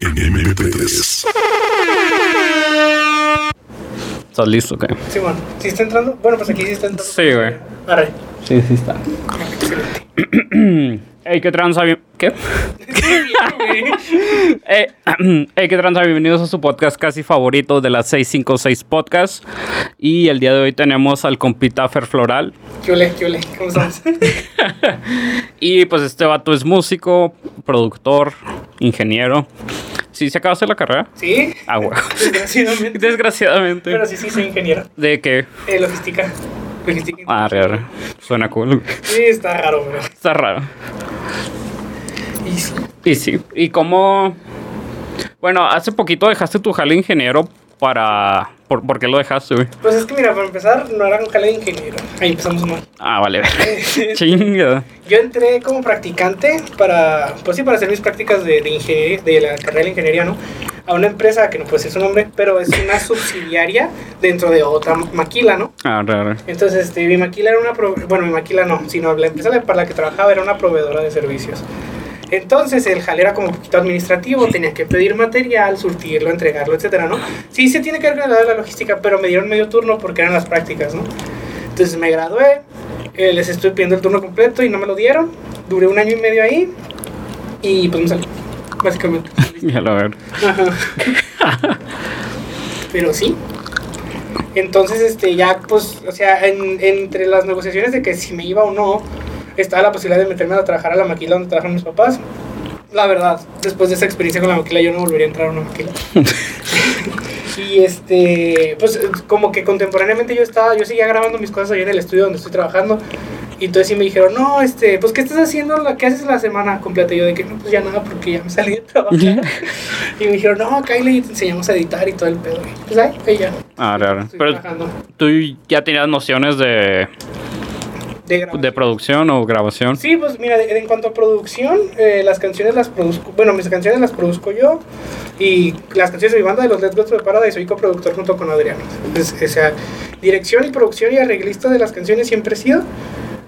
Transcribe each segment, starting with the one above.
en MP3. ¿Estás listo? Ok. Sí, bueno. ¿Sí está entrando? Bueno, pues aquí sí está entrando. Sí, güey. Arre. Sí, sí está. Excelente. Hey, ¿qué tranza? Bien- ¿Qué? hey, hey, ¿qué tranza? Bienvenidos a su podcast casi favorito de las 656 Podcast. Y el día de hoy tenemos al compita Fer Floral. ¿Qué ole? ¿Qué ole? ¿Cómo estás? Y pues este vato es músico, productor, ingeniero. ¿Sí se acaba de hacer la carrera? ¿Sí? Ah. Desgraciadamente. Pero sí, sí, soy ingeniero. ¿De qué? Eh, logística. Logística. Ah, raro. Suena cool. Sí, está raro, bro. Está raro. Y sí. Y sí. ¿Y cómo? Bueno, hace poquito dejaste tu jale ingeniero para... ¿Por, ¿por qué lo dejaste, güey? Pues es que mira, para empezar, no era un jale de ingeniero. Ahí empezamos mal. Ah, vale. Chinga. Yo entré como practicante para, pues sí, para hacer mis prácticas de, de, ingeniería, de la carrera de ingeniería, ¿no? A una empresa que no puede decir su nombre, pero es una subsidiaria dentro de otra maquila, ¿no? Ah, raro. Entonces, este, mi maquila era una, prove- bueno, mi maquila no, sino la empresa para la que trabajaba era una proveedora de servicios. Entonces, el jale era como un poquito administrativo, tenía que pedir material, surtirlo, entregarlo, etcétera, ¿no? Sí, se tiene que de la logística, pero me dieron medio turno porque eran las prácticas, ¿no? Entonces me gradué, eh, les estoy pidiendo el turno completo y no me lo dieron. Duré un año y medio ahí y pues me salí, básicamente. Ya lo. Ajá. Pero sí. Entonces, este, ya, pues, o sea, en- entre las negociaciones de que si me iba o no, estaba la posibilidad de meterme a trabajar a la maquila donde trabajan mis papás. La verdad, después de esa experiencia con la maquila, yo no volvería a entrar a una maquila. y este, pues, como que contemporáneamente yo estaba, yo seguía grabando mis cosas ahí en el estudio donde estoy trabajando. Y entonces sí me dijeron, no, este, pues, ¿qué estás haciendo? ¿Qué haces la semana completa? Y yo de que, no, pues ya nada, porque ya me salí de trabajar. y me dijeron, no, Kylie, te enseñamos a editar y todo el pedo. Y pues ahí, ahí ya. Ah, raro. Pero trabajando tú ya tenías nociones de, de de producción o grabación. Sí, pues mira, de- en cuanto a producción, eh, las canciones las produzco, bueno, mis canciones las produzco yo y las canciones de mi banda de los Let's Go to the Paradise soy coproductor junto con Adriano. Entonces, o sea, dirección y producción y arreglista de las canciones siempre he sido.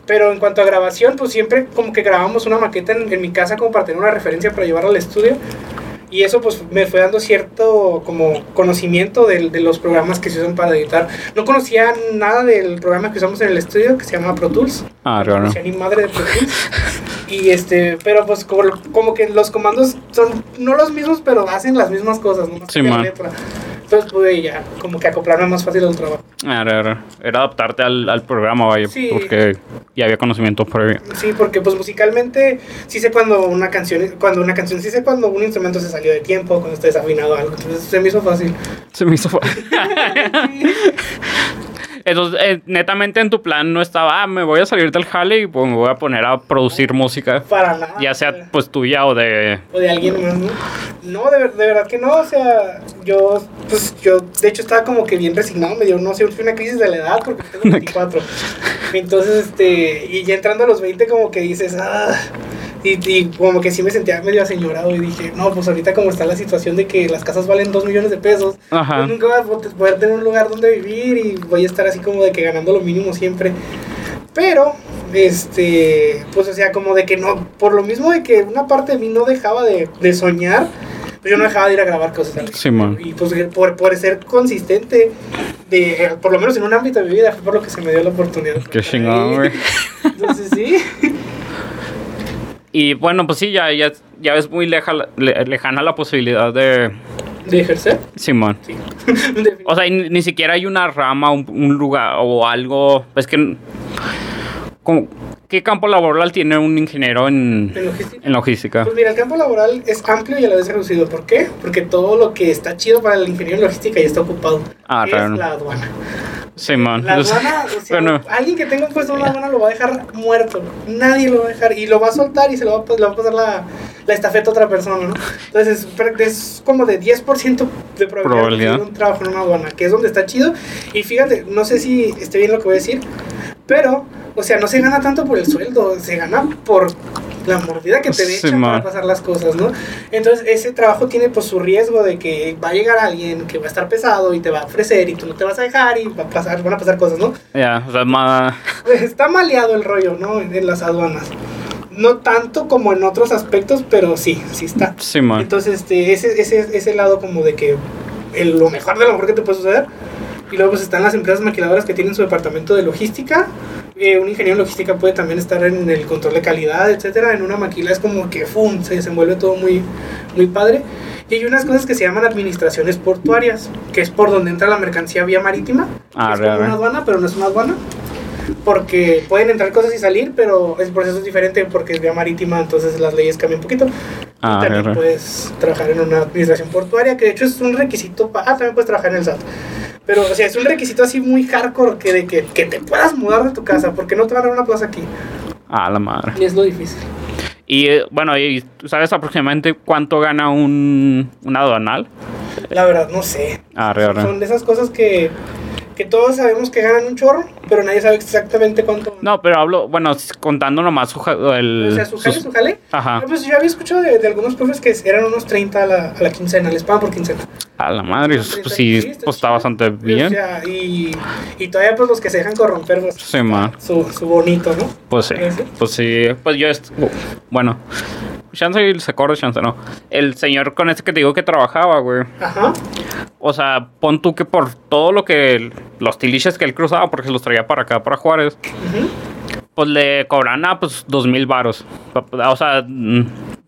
Pero en cuanto a grabación, pues siempre como que grabamos una maqueta en, en mi casa como para tener una referencia para llevarla al estudio. Y eso pues me fue dando cierto como conocimiento de, los programas que se usan para editar. No conocía nada del programa que usamos en el estudio que se llama Pro Tools. Ah, raro. No sé ni madre de Pro Tools. Y este, pero pues como, como que los comandos son no los mismos, pero hacen las mismas cosas, ¿no? Sí, man. Entonces pude ya como que acoplarme más fácil al trabajo. Raro. Era adaptarte al, al programa, vaya, Sí. porque ya había conocimiento previo. Sí, porque pues musicalmente sí sé cuando una canción, cuando una canción, sí sé cuando un instrumento se salió de tiempo, cuando está desafinado algo. Entonces se me hizo fácil. Se me hizo fácil. Entonces, eh, netamente en tu plan no estaba, ah, me voy a salir del jale y pues me voy a poner a producir música, Para nada. ya sea pues tuya o de... o de alguien más, ¿no? No, de, de verdad que no, o sea, yo, pues yo, de hecho estaba como que bien resignado, me dio, no sé, fue una crisis de la edad porque tengo 24. Entonces, este, y ya entrando a los 20 como que dices, ah, y, y como que sí me sentía medio aseñorado y dije, no, pues ahorita como está la situación de que las casas valen 2 millones de pesos, Ajá. pues nunca voy a po- poder tener un lugar donde vivir y voy a estar así como de que ganando lo mínimo siempre. Pero, este, pues o sea, como de que no, por lo mismo de que una parte de mí no dejaba de, de soñar, pues yo no dejaba de ir a grabar cosas. Sí. Y pues por, por ser consistente, de, por lo menos en un ámbito de mi vida, fue por lo que se me dio la oportunidad. Qué chingón, güey. Entonces sí. Y bueno, pues sí, ya, ya, ya ves muy leja, le- lejana la posibilidad de... ¿De ejercer? Simón. Sí. O sea, ni, ni siquiera hay una rama, un, un lugar o algo. Es que. como- ¿Qué campo laboral tiene un ingeniero en, ¿En logística? en logística? Pues mira, el campo laboral es amplio y a la vez reducido. ¿Por qué? Porque todo lo que está chido para el ingeniero en logística ya está ocupado. Ah, es claro. la aduana. Simón. La aduana, o sea, Bueno, alguien que tenga un puesto en la aduana lo va a dejar muerto. Nadie lo va a dejar. Y lo va a soltar y se lo va a, le va a pasar la, la estafeta a otra persona, ¿no? Entonces es, es como de 10% de probabilidad, Probabilidad. de tener un trabajo en una aduana, que es donde está chido. Y fíjate, no sé si esté bien lo que voy a decir, pero, o sea, no se gana tanto por el sueldo, se gana por la mordida que te Sí, echan para pasar las cosas, ¿no? Entonces ese trabajo tiene pues su riesgo de que va a llegar alguien que va a estar pesado y te va a ofrecer y tú no te vas a dejar y va a pasar, van a pasar cosas, ¿no? ya, o sea. Pues está maleado el rollo, ¿no? En las aduanas. no tanto como en otros aspectos, pero sí, sí está. Sí, man. Entonces, este, ese, ese, ese lado como de que el- lo mejor de lo mejor que te puede suceder. Y luego pues están las empresas maquiladoras que tienen su departamento de logística. Eh, un ingeniero en logística puede también estar en el control de calidad, etcétera. En una maquila es como que ¡fum! se desenvuelve todo muy, muy padre. Y hay unas cosas que se llaman administraciones portuarias, que es por donde entra la mercancía vía marítima. Ah, es como una aduana, pero no es una aduana. Porque pueden entrar cosas y salir, pero el proceso es diferente porque es vía marítima, entonces las leyes cambian un poquito. Ah, también re, re. puedes trabajar en una administración portuaria, que de hecho es un requisito. pa- ah, también puedes trabajar en el SAT. Pero, o sea, es un requisito así muy hardcore que, de que, que te puedas mudar de tu casa, porque no te van a dar una plaza aquí. Ah, la madre. Y es lo difícil. Y eh, bueno, ¿y tú sabes aproximadamente cuánto gana un, un aduanal? La verdad, no sé. Ah, re, re. Son de esas cosas que, que todos sabemos que ganan un chorro, pero nadie sabe exactamente cuánto. No, pero hablo, bueno, contando nomás su, el, o sea, su jale, sus- su jale. Ajá, Ah, Pues yo había escuchado de, de algunos profes que eran unos 30 a la, a la quincena, les pagan por quincena. a la madre, pues 30, sí, pues está bastante O bien. sea, y, y todavía pues los que se dejan corromper, pues, Sí, man. su, su bonito, ¿no? Pues sí, ¿Ese? pues sí, pues yo, bueno, chance se acuerda, chance no. El señor con ese que te digo que trabajaba, güey. Ajá. O sea, pon tú que por todo lo que, los tiliches que él cruzaba, porque se los traía para acá, para Juárez, Ujú. pues le cobran a pues dos mil varos. O sea,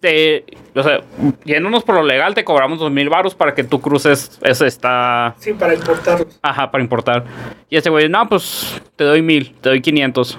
te, o sea, yéndonos por lo legal, te cobramos dos mil varos para que tú cruces ese está, Sí, para importarlos. ajá, para importar. Y ese güey, no, pues te doy mil, te doy quinientos.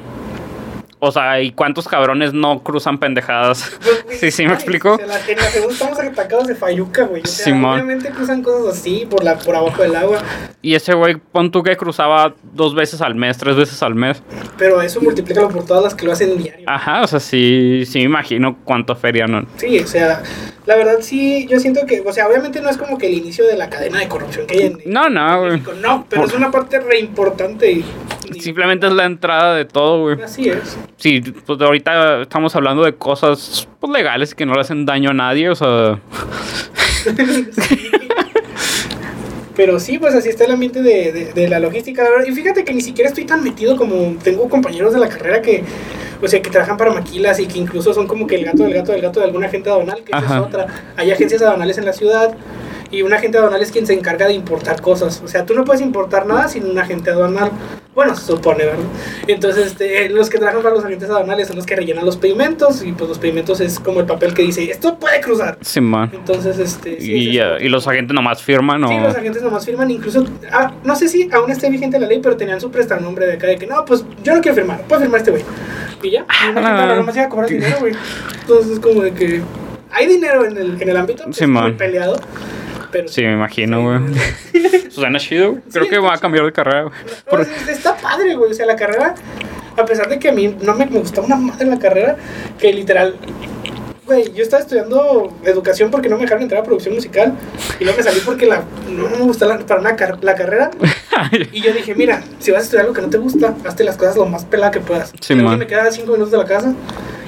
O sea, ¿y cuántos cabrones no cruzan pendejadas? Sí, sí, ¿me ay, explico? la- en la segunda estamos atacados de Fayuca, güey. O sea, Simón. obviamente cruzan cosas así por, la, por abajo del agua. Y ese güey, pon tú que cruzaba dos veces al mes, tres veces al mes. Pero eso multiplícalo por todas las que lo hacen diario. Ajá, o sea, sí, sí me imagino cuánto feria, ¿no? Sí, o sea, la verdad sí, yo siento que, o sea, obviamente no es como que el inicio de la cadena de corrupción que hay en, No, no, güey. No, pero es una parte re importante y, y- Simplemente es la entrada de todo, güey. así es. Sí, pues ahorita estamos hablando de cosas pues, legales que no le hacen daño a nadie, o sea... Sí. Pero sí, pues así está el ambiente de, de- de la logística. Y fíjate que ni siquiera estoy tan metido como tengo compañeros de la carrera que, o sea, que trabajan para maquilas y que incluso son como que el gato del gato del gato de alguna agente aduanal, que Ajá. es otra. Hay agencias aduanales en la ciudad y un agente aduanal es quien se encarga de importar cosas. O sea, tú no puedes importar nada sin un agente aduanal. Bueno, se supone, ¿verdad? Entonces, este, los que trabajan para los agentes aduanales son los que rellenan los pedimentos y pues los pedimentos es como el papel que dice, esto puede cruzar. Sí, man. Entonces, este... sí, Y, es y los agentes nomás firman, Sí, o... los agentes nomás firman, incluso, ah, no sé si aún esté vigente la ley, pero tenían su prestanombre de acá de que no, pues yo no quiero firmar, puede firmar este güey. Y ya, y Ah, gente nomás iba a cobrar sí. dinero, güey. Entonces es como de que hay dinero en el, en el ámbito, Sí, es muy man. peleado, pero Sí, me imagino, güey. Sí. Suena chido, güey. Creo Sí, que va a cambiar de carrera, güey. No, Por- es- está padre, güey. O sea, la carrera, a pesar de que a mí no me, me gustaba una madre la carrera, que literal, güey, yo estaba estudiando educación porque no me dejaron entrar a producción musical y no me salí porque la, no me gustaba la- para car- la carrera. Y yo dije, mira, si vas a estudiar algo que no te gusta, hazte las cosas lo más pelada que puedas. Sí, man. me quedaba cinco minutos de la casa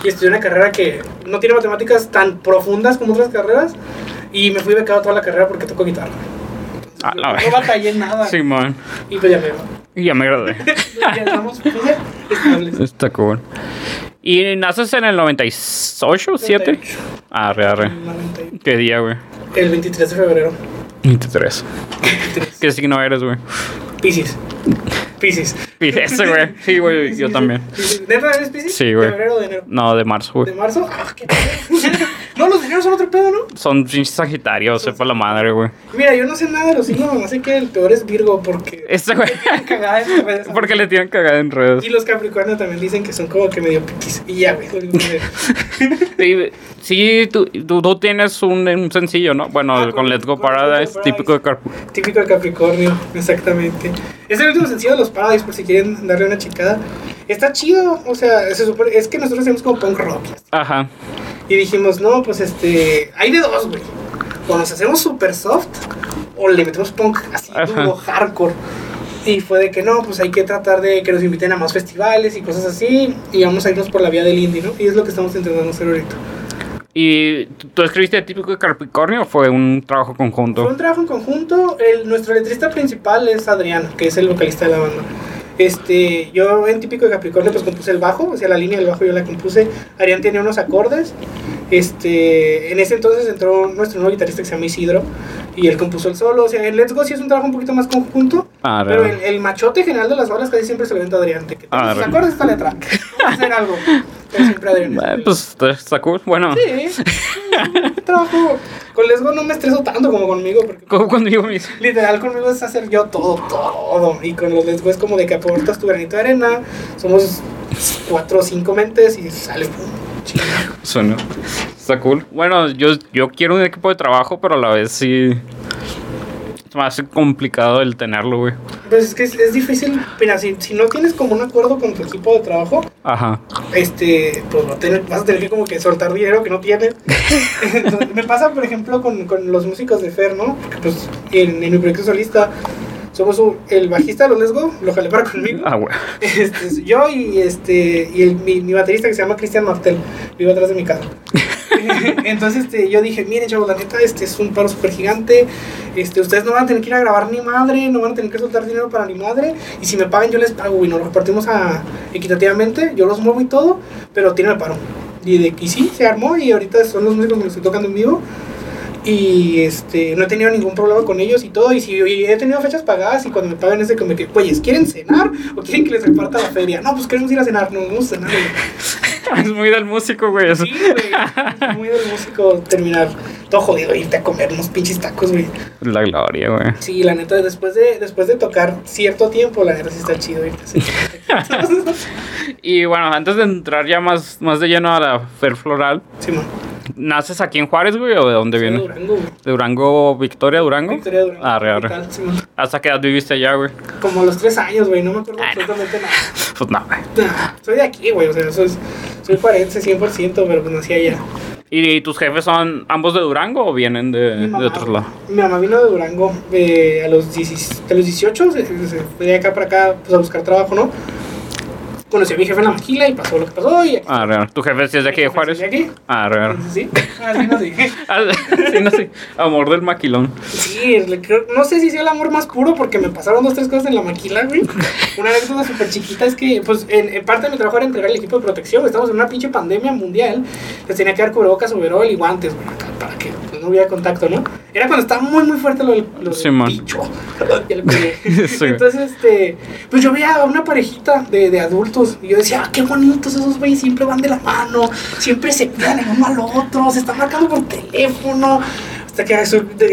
y estudié una carrera que no tiene matemáticas tan profundas como otras carreras y me fui becado toda la carrera porque toco guitarra. Ah, no verga. batallé en nada. Sí, man. Y pues ya me Y ya me gradué. ya estamos pues, estables. Está cool. ¿Y naces en el 98, 7? 98. Arre, arre. 90. ¿Qué día, güey? El 23 de febrero. 23. ¿Qué signo eres, güey? Piscis. Piscis. Ese, güey. Sí, güey, yo también. ¿Neta eres Piscis? Sí, güey. ¿De febrero o de enero? No, de marzo, ¿De güey. marzo? Ah, qué. No, los de enero son otro pedo, ¿no? Son pinches sagitarios, sepa la madre, güey. Mira, yo no sé nada de los signos, nomás sé que el peor es Virgo porque... Este, güey. Cagada en redes. Porque le tiran cagada en redes. Y los Capricornio también dicen que son como que medio piquis. Y ya, güey. Sí, sí, tú, tú, tú tienes un, un sencillo, ¿no? Bueno, Ah, con Let's Go Paradise, Paradise. típico de Carp. Típico de Capricornio, exactamente. Es el último sencillo de los Paradise, por si quieren darle una chicada. Está chido, o sea, se supone, es que nosotros hacemos como punk rock. Ajá. Y dijimos, no, pues este, hay de dos, güey. O nos hacemos super soft, o le metemos punk así duro, hardcore. Y fue de que no, pues hay que tratar de que nos inviten a más festivales y cosas así. Y vamos a irnos por la vía del indie, ¿no? Y es lo que estamos intentando hacer ahorita. ¿Y tú- escribiste típico de Capricornio o fue un trabajo Fue conjunto? un trabajo en conjunto. El, nuestro letrista principal es Adrián, que es el vocalista de la banda. Este, yo en típico de Capricornio pues compuse el bajo, o sea, la línea del bajo yo la compuse. Arián tenía unos acordes. Este, en ese entonces entró nuestro nuevo guitarrista que se llama Isidro y él compuso el solo. O sea, en Let's Go sí es un trabajo un poquito más conjunto. Ah, pero el, el machote general de las balas casi siempre se lo venta a Adrián. De que Ah, tus real. acordes esta letra. Vamos a hacer algo. Pero siempre Adrián. Eh, pues está cool. Bueno, Sí, trabajo. Con Let's Go no me estreso tanto como conmigo. Porque como me hice. Literal conmigo es hacer yo todo, todo. Y con los Let's Go es como de que aportas tu granito de arena. Somos cuatro o cinco mentes y sale pum. Chingón. Suena. Está cool. Bueno, yo, yo quiero un equipo de trabajo, pero a la vez sí. Me hace complicado el tenerlo, güey. Pues es que es, es difícil. Mira, si, si no tienes como un acuerdo con tu equipo de trabajo, Ajá. este, pues va a tener- vas a tener que como que soltar dinero que no tienes. Entonces, me pasa, por ejemplo, con, con los músicos de Fer, ¿no? Porque pues en, en mi proyecto solista somos un- el bajista de los Let's Go, lo jalé para conmigo. Ah, güey. Este, yo y este y el, mi, mi baterista que se llama Cristian Martel vive atrás de mi casa. Entonces este, yo dije, miren chavos, la neta, este es un paro súper gigante. Este, ustedes no van a tener que ir a grabar ni madre, no van a tener que soltar dinero para ni madre. Y si me pagan, yo les pago y nos lo repartimos a, equitativamente. Yo los muevo y todo, pero tienen el paro. Y de y sí, se armó y ahorita son los músicos que me estoy tocando en vivo. Y este, no he tenido ningún problema con ellos y todo. Y si y he tenido fechas pagadas y cuando me pagan es de que me que, güeyes, ¿quieren cenar o quieren que les reparta la feria? No, pues queremos ir a cenar, no vamos a cenar. güey. Es muy del músico, güey. eso. Sí, güey. Es muy del músico terminar todo jodido irte a comer unos pinches tacos, güey. La gloria, güey. Sí, la neta, después de, después de tocar cierto tiempo, la neta sí está chido irte a. Y bueno, antes de entrar ya más, más de lleno a la Fer Floral, Sí, man. ¿Naces aquí en Juárez, güey? ¿O de dónde Soy de viene? Durango, güey. ¿De Durango, Victoria, Durango? Victoria de Durango. Ah, re, re. capital, sí, man. ¿Hasta qué edad viviste allá, güey? Como los tres años, güey, no me acuerdo Ah, no. absolutamente nada. Pues no, güey. Soy de aquí, güey, o sea, soy, soy juarense 100%, pero pues nací allá. ¿Y tus jefes son ambos de Durango o vienen de, de otros lados? Mi mamá vino de Durango eh, a, los 10 a los 18, se, se fue de acá para acá pues, a buscar trabajo, ¿no? Conocí a mi jefe en la maquila y pasó lo que pasó y. Ah, real. ¿Tu jefe sí es de aquí de Juárez? ¿De aquí? Ah, real. Sí, así no sé. Ah, sí, no sé. Amor del maquilón. Sí, creo- no sé si sea el amor más puro porque me pasaron dos, tres cosas en la maquila, güey. Una anécdota súper chiquita es que, pues, en, en parte de mi trabajo era entregar el equipo de protección. Estamos en una pinche pandemia mundial. Les tenía que dar cubrebocas, overol y guantes, güey, acá, para que no hubiera contacto, ¿no? Era cuando estaba muy, muy fuerte lo lo Sí, bicho. Sí. Entonces, este, pues yo veía a una parejita de, de adultos y yo decía, ah, qué bonitos esos güeyes, siempre van de la mano, siempre se cuidan el uno al otro, se están marcando por teléfono. Hasta que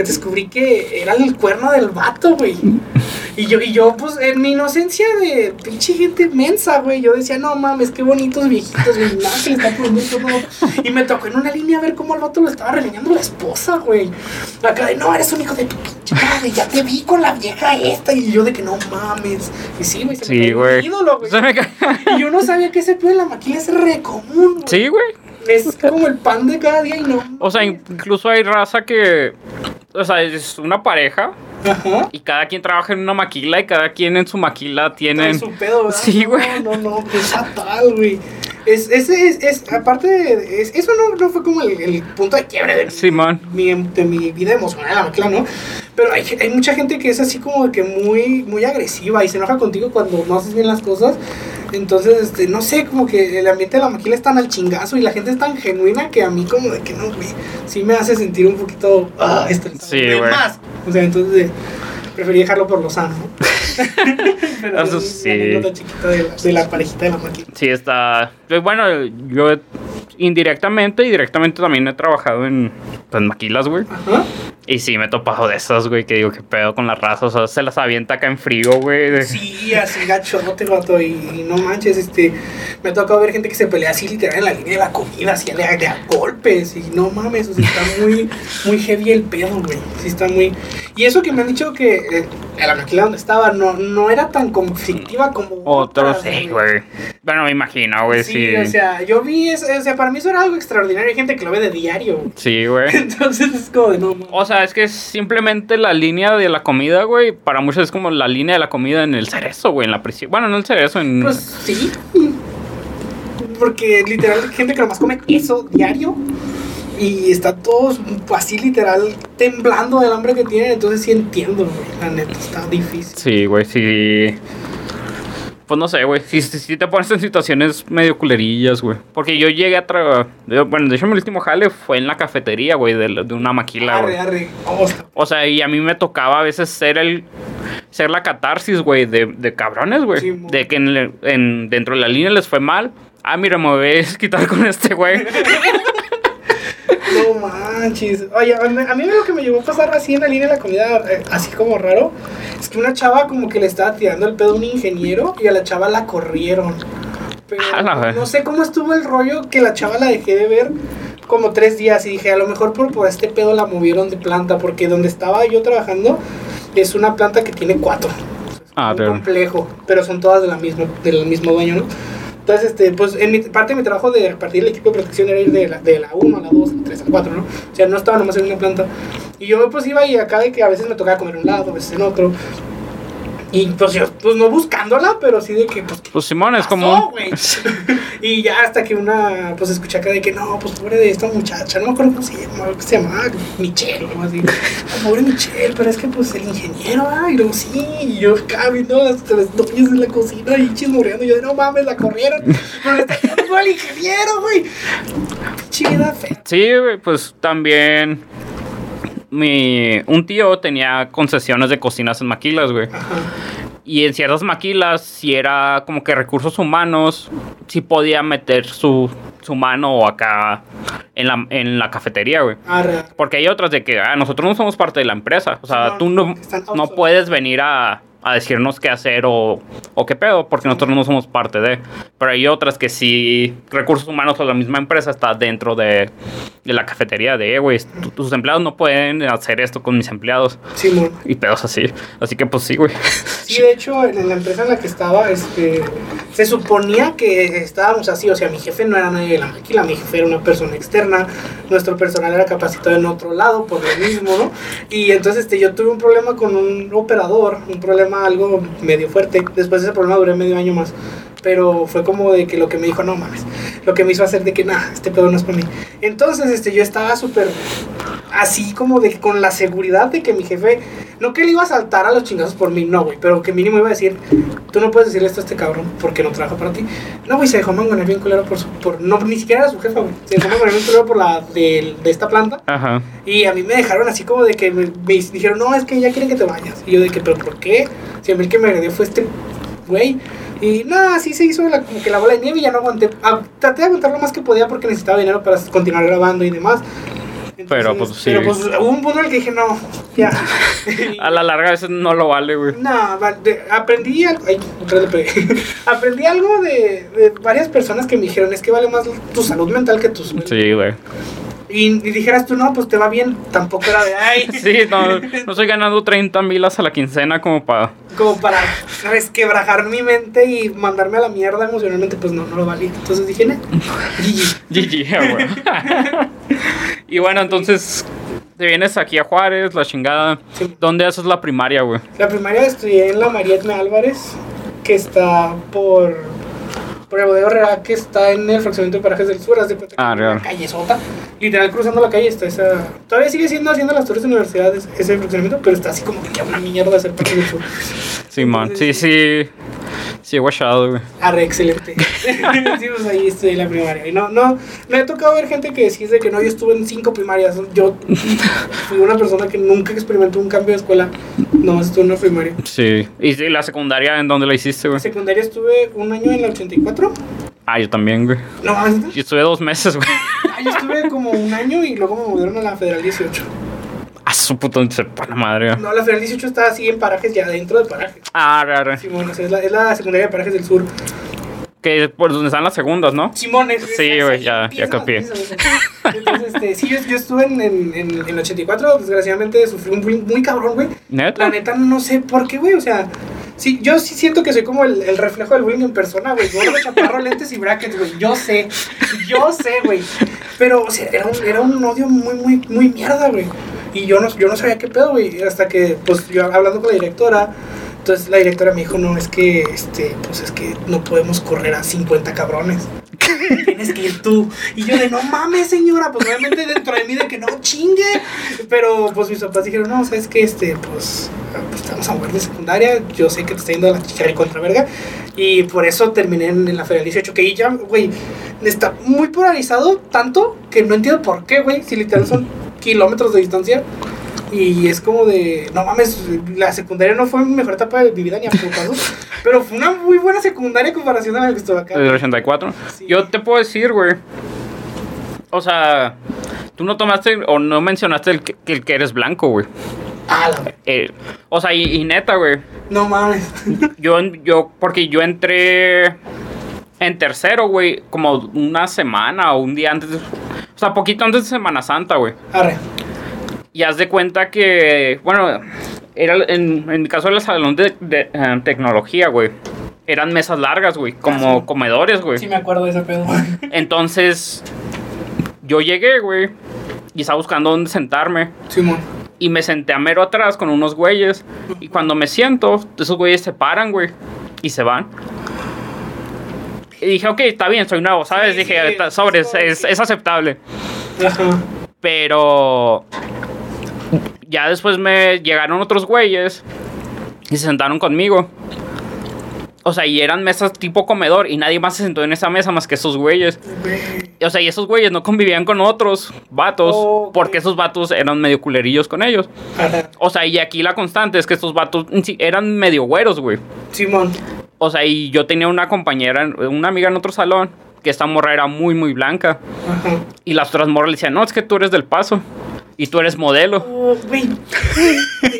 descubrí que era el cuerno del vato, güey. Y yo, y yo, pues, en mi inocencia de pinche gente mensa, güey, yo decía, no mames, qué bonitos viejitos, güey, nada le está poniendo. Y me tocó en una línea ver cómo el vato lo estaba regañando la esposa, güey. Acá de, no, eres un hijo de tu pinche madre, ya te vi con la vieja esta. Y yo de que no mames. Y sí, güey, se me Sí, un güey. ídolo, güey. Se me Y yo no sabía que ese pedo de la maquila es re común, güey. Sí, güey. Es como el pan de cada día y no. O sea, incluso hay raza que. O sea, es una pareja Ajá. y cada quien trabaja en una maquila y cada quien en su maquila tienen. su pedo, ¿verdad? Sí, No, güey. No, no, qué fatal, güey. Es, es, es, aparte, es- eso no, no fue como el, el punto de quiebre de mi, Simón. mi, de mi vida emocional maquila, ¿no? Pero hay, hay mucha gente que es así como que muy, muy agresiva y se enoja contigo cuando no haces bien las cosas. Entonces, este, no sé, como que el ambiente de la maquila es tan al chingazo y la gente es tan genuina que a mí como de que no, güey, sí me hace sentir un poquito, ah, estresado. Sí, güey. más. O sea, entonces, preferí dejarlo por lo sano, ¿no? Pero Eso es sí. una anécdota chiquita de la, de la parejita de la maquila. Sí, está. pues, Bueno, yo indirectamente y directamente también he trabajado en, en maquilas, güey. Ajá. Y sí, me he topado de esas, güey, que digo, qué pedo con las razas. O sea, se las avienta acá en frío, güey. Sí, así gachote, vato. Y, y no manches, este. Me ha tocado ver gente que se pelea así literal en la línea de la comida, así de, de a golpes. Y no mames, o sea, está muy, muy heavy el pedo, güey. Sí, está muy. Y eso que me han dicho que eh, la maquila donde estaba no, no era tan conflictiva como. Otros, otras, sí, güey. Bueno, me imagino, güey, sí. Sí, o sea, yo vi eso, o sea, para mí eso era algo extraordinario. Hay gente que lo ve de diario. Sí, güey. Entonces es como de no. O sea, es que es simplemente la línea de la comida, güey. Para muchos es como la línea de la comida en el cerezo, güey, en la prisión. Bueno, no el cerezo, en... Pues sí. Porque literal hay gente que nomás come eso diario. Y está todos así literal temblando del hambre que tienen. Entonces sí entiendo, güey. La neta, está difícil. Sí, güey, sí. Pues no sé, güey. Si, si, si te pones en situaciones medio culerillas, güey. Porque yo llegué a trabajar. Bueno, de hecho, mi último jale fue en la cafetería, güey, de, de una maquila. Arre, arre. O sea, y a mí me tocaba a veces ser el. Ser la catarsis, güey, de, de cabrones, güey. Sí, de que en, en- dentro de la línea les fue mal. Ah, mira, me voy a desquitar con este, güey. No manches. Oye, a mí, a mí lo que me llevó a pasar así en la línea de la comida, eh, así como raro, es que una chava como que le estaba tirando el pedo a un ingeniero y a la chava la corrieron. Pero no sé cómo estuvo el rollo que la chava la dejé de ver como tres días y dije, a lo mejor por, por este pedo la movieron de planta, porque donde estaba yo trabajando es una planta que tiene cuatro. Ah, claro. complejo, pero son todas de la misma, del mismo dueño, ¿no? Entonces, este, pues en mi, parte de mi trabajo de repartir el equipo de protección era ir de la, de la 1 a la 2, a la 3, a la 4, ¿no? O sea, no estaba nomás en una planta. Y yo pues iba y acá de que a veces me tocaba comer en un lado, a veces en otro. Y pues yo, pues no buscándola, pero sí de que, pues, ¿qué Pues Simón, es como. y ya hasta que una, pues escuché acá de que no, pues pobre de esta muchacha, no me acuerdo cómo se llama, se llamaba Michelle o algo así. "Ah, Pobre Michelle, pero es que pues el ingeniero, ah, y luego sí, y yo acá viendo hasta las doñas en la cocina y chismoreando, yo de no mames, la corrieron, pero está el ingeniero, güey. Chida, fe. Sí, güey, pues también. Mi, un tío tenía concesiones de cocinas en maquilas, güey. Y en ciertas maquilas, si era como que recursos humanos, sí podía meter su, su mano acá en la, en la cafetería, güey. Arre. Porque hay otras de que ah, nosotros no somos parte de la empresa. O sea, no, tú no, no puedes venir a, a decirnos qué hacer o, o qué pedo, porque nosotros no somos parte de. Pero hay otras que sí, recursos humanos o la misma empresa está dentro de, de la cafetería de, eh, güey, tu- tus empleados no pueden hacer esto con mis empleados. Simón. Y pedos así. Así que pues sí, güey. Sí, de hecho, en la empresa en la que estaba, este, se suponía que estábamos así, o sea, mi jefe no era nadie de la maquila, mi jefe era una persona externa, nuestro personal era capacitado en otro lado por lo mismo, ¿no? Y entonces este, yo tuve un problema con un operador, un problema algo medio fuerte, después de ese problema duré medio año más, pero fue como de que lo que me dijo, no mames, lo que me hizo hacer de que, nah, este pedo no es para mí. Entonces, este, yo estaba súper así como de con la seguridad de que mi jefe, no que le iba a saltar a los chingazos por mí, no, güey, pero que mínimo iba a decir, tú no puedes decirle esto a este cabrón porque no trabaja para ti. No, güey, se dejó mangonear bien culero por su, por, no, ni siquiera era su jefa, güey, se dejó mangonear bien culero por la de, de esta planta. Ajá. Y a mí me dejaron así como de que me, me dijeron, no, es que ya quieren que te vayas. Y yo de que, pero ¿por qué? Si a mí el que me agredió fue este güey. Y nada, así se hizo la, como que la bola de nieve y ya no aguanté. Ah, traté de aguantar lo más que podía porque necesitaba dinero para continuar grabando y demás. Pero, pues, sí. Pero pues hubo un punto en el que dije, no, ya. A la larga a veces no lo vale, güey. No, de- aprendí algo. Ay, otra vez le pegué. aprendí algo de, de varias personas que me dijeron: es que vale más tu salud mental que tu sueldo. Sí, güey. Y, y dijeras tú, no, pues te va bien. Tampoco era de, ay. Sí, no, no estoy ganando 30 milas a la quincena como para... como para resquebrajar mi mente y mandarme a la mierda emocionalmente, pues no, no lo valía. Entonces dije, "Nah, GG". GG, güey. y bueno, entonces te vienes aquí a Juárez, la chingada. Sí. ¿Dónde haces la primaria, güey? La primaria estudié en la Marietme Álvarez, que está por, por el Bodega Herrera, que está en el fraccionamiento de Parajes del Sur. Haz de cuenta que Ah, una calle sota. Literal, cruzando la calle está esa. Todavía sigue siendo haciendo las torres de universidades ese fraccionamiento, pero está así como que ya una mierda hacer Parajes del Sur. Sí, man. Sí, sí. Sí, guachado, güey. Arre, excelente. sí, pues ahí estoy en la primaria. Y no, no, me ha tocado ver gente que decís de que no, yo estuve en cinco primarias. Yo fui una persona que nunca experimentó un cambio de escuela. No, estuve en una primaria. Sí. ¿Y sí, la secundaria en dónde la hiciste, güey? En secundaria estuve un año en la 84. Ah, yo también, güey. No, mames, Yo estuve dos meses, güey. ah, yo estuve como un año y luego me movieron a la Federal 18. Su puto sepa la madre. No, la Federal 18 está así en parajes, ya dentro de parajes. Ah, raro. Simón, o sea, es la, es la secundaria de parajes del sur. Que por donde están las segundas, ¿no? Simón, es, Sí, güey, ya- ya copié. Entonces, este, sí, yo, yo estuve en, en, en, en 84, desgraciadamente sufrí un bullying muy cabrón, güey. ¿Neta? La neta, no sé por qué, güey, o sea, sí, yo sí siento que soy como el, el reflejo del bullying en persona, güey. Gordo, chaparro, lentes y brackets, güey, yo sé, yo sé, güey. Pero, o sea, era un, era un odio muy, muy, muy mierda, güey. Y yo no, yo no sabía qué pedo, güey, hasta que, pues, yo hablando con la directora, entonces la directora me dijo, no, es que, este, pues es que no podemos correr a 50 cabrones. tienes que ir tú. Y yo de, no mames, señora, pues obviamente dentro de mí de que no chingue. Pero pues mis papás dijeron, no, sabes que este, pues, pues te vamos a mover de secundaria. Yo sé que te está yendo a la chicharra contra verga. Y por eso terminé en, la Federal 18, que ya, güey, está muy polarizado tanto que no entiendo por qué, güey, si literal son kilómetros de distancia. Y es como de, no mames, la secundaria no fue mi mejor etapa de mi vida ni a putazos, pero fue una muy buena secundaria en comparación a la que estuve acá. Del 84. Sí. Yo te puedo decir, güey. O sea, tú no tomaste o no mencionaste el que, el que eres blanco, güey. Ah, la- Eh, o sea, y, y neta, güey. no mames. Yo, yo, porque yo entré en tercero, güey, como una semana o un día antes. de- sea, poquito antes de Semana Santa, güey. Arre. Y haz de cuenta que, bueno, era en, en mi caso era el salón de, de, eh, tecnología, güey. Eran mesas largas, güey, como Ah, sí. comedores, güey. Sí me acuerdo de ese pedo. Entonces, yo llegué, güey, y estaba buscando dónde sentarme. Simón. Y me senté a mero atrás con unos güeyes. Y cuando me siento, esos güeyes se paran, güey, y se van. Y dije, ok, está bien, soy nuevo, ¿sabes? Sí, dije, sí, "Está- sobres, sí. es, es aceptable. Ajá. Pero ya después me llegaron otros güeyes y se sentaron conmigo. O sea, y eran mesas tipo comedor y nadie más se sentó en esa mesa más que esos güeyes. Güey. O sea, y esos güeyes no convivían con otros vatos porque esos vatos eran medio culerillos con ellos. Arre. O sea, y aquí la constante es que estos vatos eran medio güeros, güey. Simón. O sea, y yo tenía una compañera, una amiga en otro salón, que esta morra era muy, muy blanca. Ajá. Y las otras morras le decían, no, es que tú eres del paso. Y tú eres modelo. Oh, güey.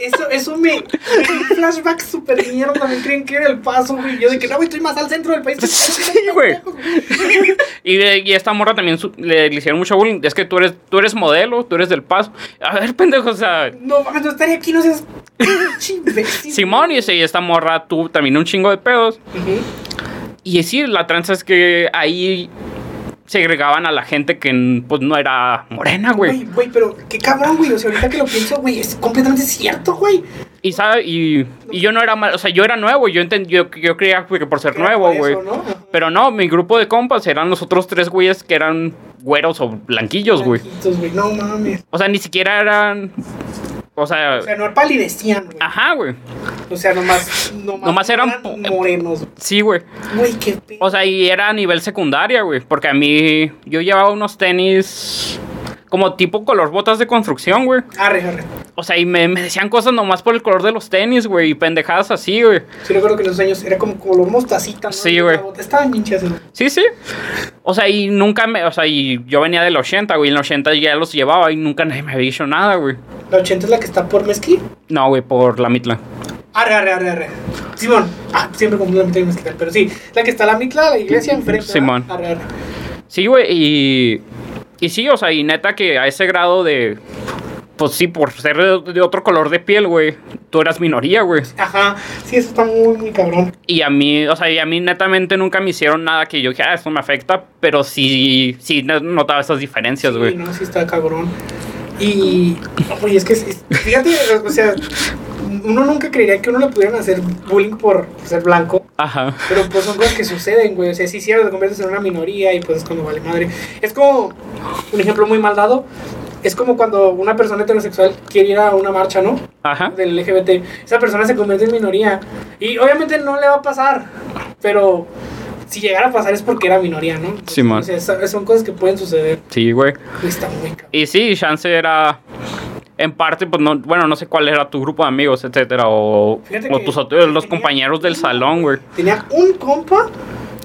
Eso, eso me. Un flashback super mierda. También creen que era el paso, güey. Yo de que no, güey, estoy más al centro del país. Sí, güey. Y, esta morra también su- le, le hicieron mucho bullying. Es que tú eres, tú eres modelo, tú eres del paso. A ver, pendejo, o sea. No no estaría aquí, no seas. Simón y, esta morra tuvo también un chingo de pedos. Ujú. Y sí, la tranza es que ahí segregaban a la gente que pues no era morena, güey. Güey, güey, pero qué cabrón, güey. O sea, ahorita que lo pienso, güey, es completamente cierto, güey. Y, sabe, y, y yo no era mal, o sea, yo era nuevo, yo entendí, yo, yo creía que por ser nuevo, güey. Pero no, mi grupo de compas eran los otros tres güeyes que eran güeros o blanquillos, güey. No mames. O sea, ni siquiera eran. O sea. O sea, no palidecían, güey. Ajá, güey. O sea, nomás. Nomás, Nomás eran po- morenos. Sí, güey. Güey, qué. O sea, y era a nivel secundaria, güey. Porque a mí. Yo llevaba unos tenis. Como tipo color botas de construcción, güey. Arre, arre. O sea, y me, me decían cosas nomás por el color de los tenis, güey. Y pendejadas así, güey. Sí, recuerdo que en esos años era como color mostacita, ¿no? Sí, güey. Estaban bien chidas, güey. Sí, sí. O sea, y nunca me. O sea, y yo venía del 80, güey. En el 80 ya los llevaba y nunca nadie me había dicho nada, güey. La 80 es la que está por Mezquí. No, güey, por la mitla. Arre, arre, arre, arre. Simón. Ah, siempre confundo la mitad y Mezquita. Pero sí, la que está la mitla, la iglesia enfrente. Simón. Arre, arre. Sí, güey, y, y sí, o sea, y neta que a ese grado de, pues sí, por ser de, otro color de piel, güey, tú eras minoría, güey. Ajá. Sí, eso está muy, muy cabrón. Y a mí, o sea, y a mí netamente nunca me hicieron nada que yo dije, ah, eso me afecta, pero sí, sí no- notaba esas diferencias, Sí, güey. no, sí está cabrón. Y, oye, es que, fíjate, o sea, uno nunca creería que uno le pudieran hacer bullying por ser blanco, Ajá. pero pues son cosas que suceden, güey. O sea, sí, cierto, te conviertes en una minoría y pues es cuando vale madre. Es como, un ejemplo muy mal dado, es como cuando una persona heterosexual quiere ir a una marcha, ¿no? Ajá. Del LGBT. Esa persona se convierte en minoría. Y obviamente no le va a pasar, pero si llegara a pasar es porque era minoría, ¿no? Entonces, Simón. o sea, son- son cosas que pueden suceder. Sí, güey. Y está muy cabrón. Y sí, Chance era, en parte, pues no, bueno, no sé cuál era tu grupo de amigos, etcétera, o, o tus los tenía compañeros del salón, güey. Tenía un compa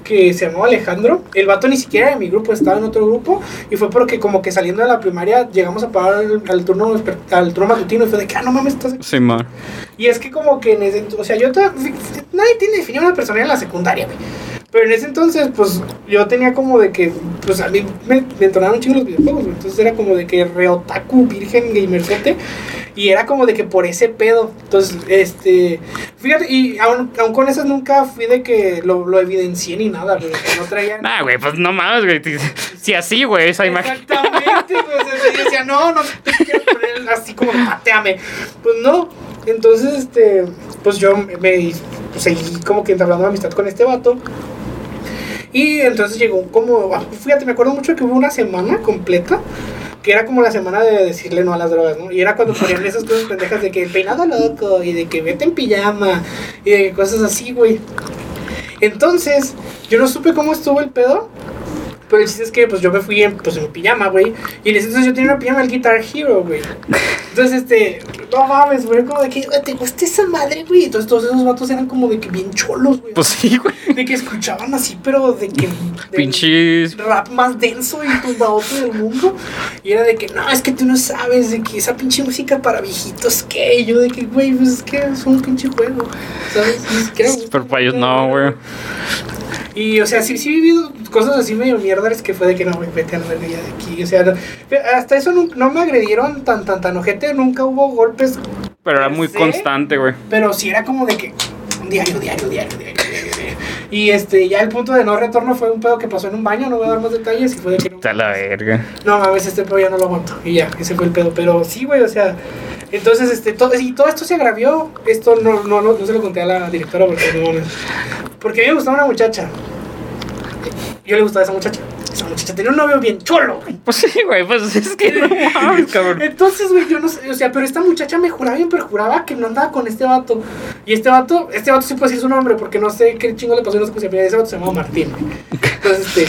que se llamaba Alejandro. El vato ni siquiera era de mi grupo, estaba en otro grupo. Y fue porque como que saliendo de la primaria llegamos a parar al, al turno, al turno matutino y fue de que, ah, no mames, estás aquí". Sí, man. Y es que como que en ese, o sea, yo, ta- nadie tiene definido una personalidad en la secundaria, güey. Pero en ese entonces, pues, yo tenía como de que, pues, a mí me, me entonaron un chingo los videojuegos. Entonces era como de que reotaku, virgen, gamerzote. Y era como de que por ese pedo. Entonces, este, fíjate, y aún, aún con esas nunca fui de que lo, lo evidencié ni nada, güey. que No traía... Nah, güey, pues no mames, güey. Si así, güey, esa imagen. Exactamente, pues, yo decía, no, no te quiero poner así como pateame. Pues no. Entonces, este, pues yo me pues, seguí como que entablando amistad con este vato. Y entonces llegó como, ah, fíjate, me acuerdo mucho que hubo una semana completa que era como la semana de decirle no a las drogas, ¿no? Y era cuando ponían esas cosas pendejas de que peinado loco y de que vete en pijama y de cosas así, güey. Entonces, yo no supe cómo estuvo el pedo. Pero el chiste es que pues yo me fui en, pues, en pijama, güey. Y en ese entonces yo tenía una pijama del Guitar Hero, güey. Entonces, este, no mames, güey, como de que, ¿te gusta esa madre, güey? Entonces todos esos vatos eran como de que bien cholos, güey. Pues sí, güey. De que escuchaban así, pero de que... Pinches. Rap más denso y tumbadote del mundo. Y era de que, no, es que tú no sabes de que esa pinche música para viejitos, ¿qué? Y yo de que, güey, pues es que es un pinche juego, ¿sabes? Ni siquiera... Pero para ellos no, güey. Y, o sea, sí, sí he vivido cosas así medio mierdas que fue de que no, güey, vete a la verga ya de aquí. O sea, no- hasta eso no, no me agredieron tan, tan, tan ojete. Nunca hubo golpes, Pero era muy constante, güey. pero sí era como de que diario, diario, diario, diario. Y este, ya el punto de no retorno fue un pedo que pasó en un baño. No voy a dar más detalles. Y fue de que no. Está la verga. No mames, este pedo ya no lo aguanto. Y ya, ese fue el pedo. Pero sí, güey, o sea. Entonces, este, todo, y todo esto se agravió. Esto no, no, no, no se lo conté a la directora porque no. Porque a mí me gustaba una muchacha. Yo le gustaba a esa muchacha. Esa muchacha tenía un novio bien cholo, güey. Pues sí, güey, pues es que no mames, cabrón. Entonces, güey, yo no sé, o sea, pero esta muchacha me juraba bien, pero juraba que no andaba con este vato. Y este vato, este vato sí puede decir su nombre, porque no sé qué chingo le pasó, no sé cómo se llama. Ese vato se llamaba Martín, güey. Entonces, este,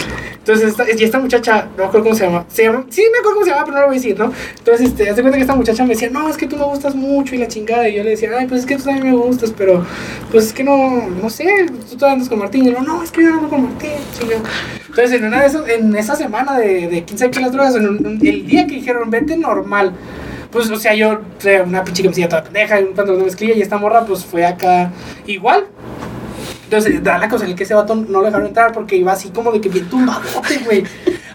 entonces esta, y esta muchacha, no me acuerdo cómo se llama. Se llama, sí me acuerdo cómo se llama, pero no lo voy a decir, ¿no? Entonces, este, hace cuenta que esta muchacha me decía, no, es que tú me gustas mucho y la chingada. Y yo le decía, ay, pues es que tú también me gustas, pero, pues es que no, no sé, tú todavía andas con Martín. Y yo, no, es que yo no ando con Martín, chingada. Entonces, en, una de esas, en esa semana de, de 15 kilos drogas, en el día que dijeron, vete normal. Pues, o sea, yo traía una pinche camiseta toda pendeja y un pantalón de mezclilla y esta morra, pues, fue acá igual. Entonces, da la cosa en el que ese vato no lo dejaron entrar porque iba así como de que bien tumbadote, güey.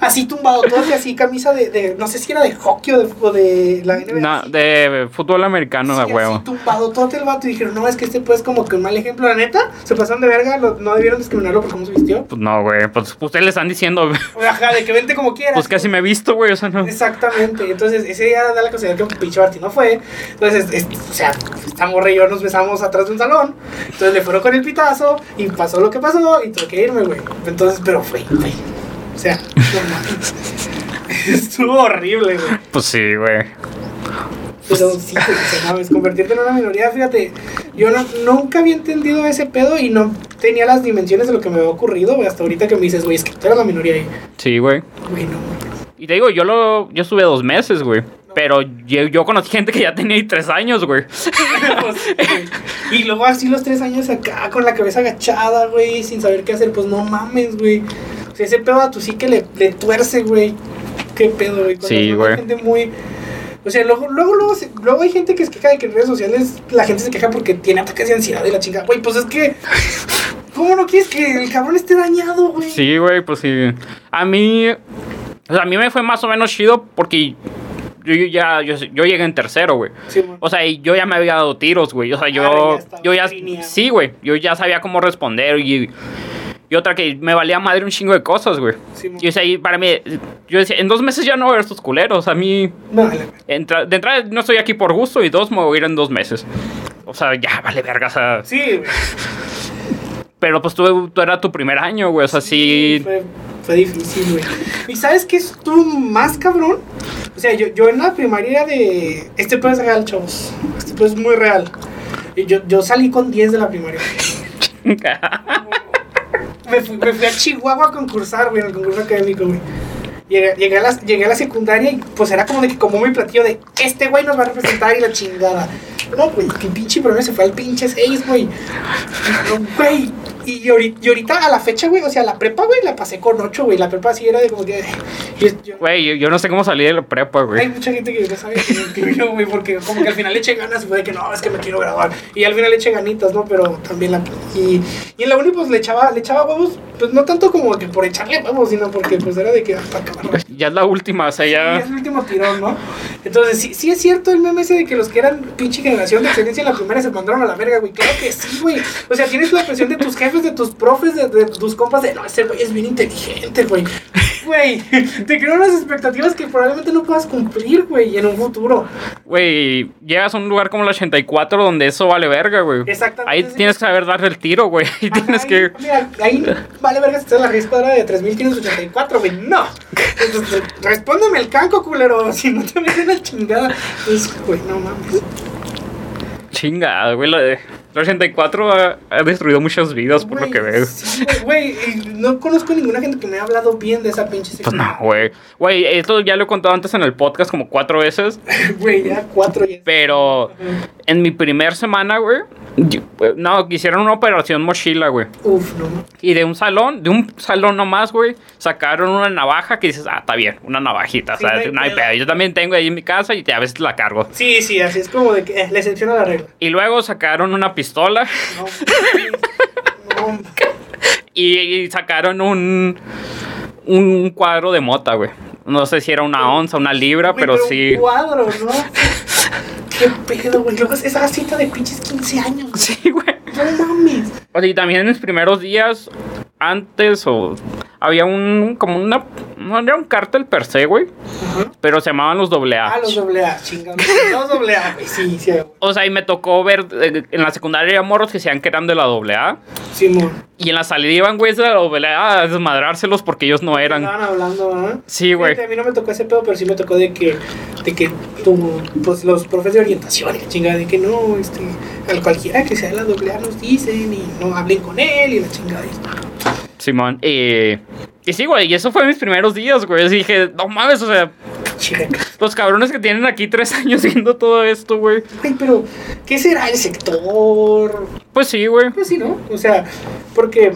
Así tumbado, todo así, camisa de, de, no sé si era de hockey o de, o de la NBA. No, de fútbol americano, de huevo. Así tumbado todo el vato y dijeron, no, es que este pues como que un mal ejemplo, la neta, se pasaron de verga, lo- no debieron discriminarlo por cómo se vistió. Pues no, güey. Pues ustedes le están diciendo, Ajá, de que vente como quieras. pues casi me he visto, güey. O sea, no. Exactamente, entonces ese día da la casualidad que pinche Martín no fue. Entonces, es- o sea, esta morra y yo nos besamos atrás de un salón. Entonces le fueron con el pitazo y pasó lo que pasó y tuve que irme, güey. Entonces, pero fue, güey. O sea. Estuvo horrible, güey. Pues sí, güey. Pero sí, güey, mames, convertirte en una minoría, fíjate, yo no- nunca había entendido ese pedo y no tenía las dimensiones de lo que me había ocurrido, güey. Hasta ahorita que me dices, güey, es que tú eras la minoría ahí. Sí, güey. Güey, no mames. Y te digo, yo lo. Yo estuve dos meses, güey. Pero yo, yo conocí gente que ya tenía tres años, güey. Pues, güey. y luego así los tres años acá con la cabeza agachada, güey, sin saber qué hacer, pues no mames, güey. O sea, ese pedo a tu sí que le, le tuerce, güey. Qué pedo, güey. Cuando Sí, güey. gente muy... O sea, luego, luego, luego, luego hay gente que se queja de que en redes sociales la gente se queja porque tiene ataques de ansiedad y la chingada. Güey, pues es que... ¿Cómo no quieres que el cabrón esté dañado, güey? Sí, güey, pues sí. A mí. O sea, a mí me fue más o menos chido porque. Yo, yo ya. Yo, yo llegué en tercero, güey. Sí. O sea, y yo ya me había dado tiros, güey. O sea, Ah, yo. ya estaba yo ya. Sí, güey. Yo ya sabía cómo responder. Y, y otra que me valía madre un chingo de cosas, güey. Sí, y o sea, y para mí. Yo decía, en dos meses ya no voy a ver estos culeros. A mí. No, vale. entra- de entrada, no estoy aquí por gusto. Y dos, me voy a ir en dos meses. O sea, ya, vale verga. O sea. Sí, güey. Pero pues tú, tú era tu primer año, güey. O sea, sí. Fue, fue difícil, güey. ¿Y sabes qué estuvo más cabrón? O sea, yo, yo en la primaria de... Este pedo es real, chavos. Este pedo es muy real. Y yo, yo salí con 10 de la primaria. Me fui, me fui a Chihuahua a concursar, güey, en el concurso académico, güey. Llegué, llegué, a la, llegué a la secundaria y pues era como de que como mi platillo de este güey nos va a representar y la chingada. No, güey, que pinche problema se fue al pinche 6, güey. No, Güey, y ahorita, y ahorita a la fecha, güey, o sea, la prepa, güey, la pasé con 8, güey. La prepa sí era de como que. Güey, yo, yo no sé cómo salí de la prepa, hay güey. mucha gente que no sabe que, yo, güey, porque como que al final le eché ganas y fue de que no, es que me quiero graduar. Y al final le eché ganitas, ¿no? Pero también la. Y, y en la uni, pues le echaba, le echaba huevos, pues no tanto como que por echarle huevos, sino porque pues era de que hasta acabar. Ya es la última, o sea, ya. es el último tirón, ¿no? Entonces, sí, sí es cierto el meme ese de que los que eran pinche generación de excelencia en la primera se mandaron a la verga, güey. Claro que sí, güey. O sea, tienes la presión de tus jefes, de tus profes, de, de tus compas, de no, ese güey es bien inteligente, güey. Güey, te crean unas expectativas que probablemente no puedas cumplir, güey, en un futuro. Güey, llegas a un lugar como el 84 donde eso vale verga, güey. Exactamente. Ahí tienes que saber darle el tiro, güey. Ahí tienes que... Mira, ahí vale verga si te la escuadra de 3584, güey. No. Entonces, respóndeme el canco, culero. Si no te meten la chingada. Es, güey, no mames. Chingada, güey. La de... El 84 ha, ha destruido muchas vidas por lo que veo. sí, güey, y no conozco ninguna gente que me haya hablado bien de esa pinche Pues sección. no, güey. Güey, esto ya lo he contado antes en el podcast como cuatro veces. Güey, ya cuatro ya. Pero en mi primer semana, güey. No, hicieron una operación mochila, güey. Uf, no. Y de un salón, de un salón nomás, güey, sacaron una navaja que dices, ah, está bien, una navajita, Sí, o sea, no hay no hay pedo. pedo. Yo también tengo ahí en mi casa y a veces la cargo. Sí, sí, así es como de que eh, la excepción a la regla. Y luego sacaron una pistola No, no, y, y sacaron un, un cuadro de mota, güey. No sé si era una onza, una libra, güey, pero un sí. cuadro, ¿no? Qué pedo, güey. Luego es esa cita de pinches 15 años. güey. Sí, güey. No mames. O sea, y también en mis primeros días, antes, o había un, como una, no era un cártel per se, güey, Ajá. pero se llamaban los doble A. Ah, los doble A, chingados. Los doble A, güey. Sí, sí. O sea, y me tocó ver eh, en la secundaria había morros que decían que eran de la doble A. Simón. Y en la salida iban güeyes de la doble A desmadrárselos porque ellos no eran. Estaban hablando, ¿ah? Sí, güey. A mí no me tocó ese pedo, pero sí me tocó de que, de que tu, pues, los profes de orientación y chingada, de que no, este, al cualquiera que sea de la doble A nos dicen y no hablen con él y la chingada. Simón. Y, y sí, güey, y eso fue mis primeros días, güey. Así dije, no mames, o sea, los cabrones que tienen aquí tres años viendo todo esto, güey. Güey, pero, ¿qué será el sector? Pues sí, güey. Pues sí, ¿no? O sea, porque,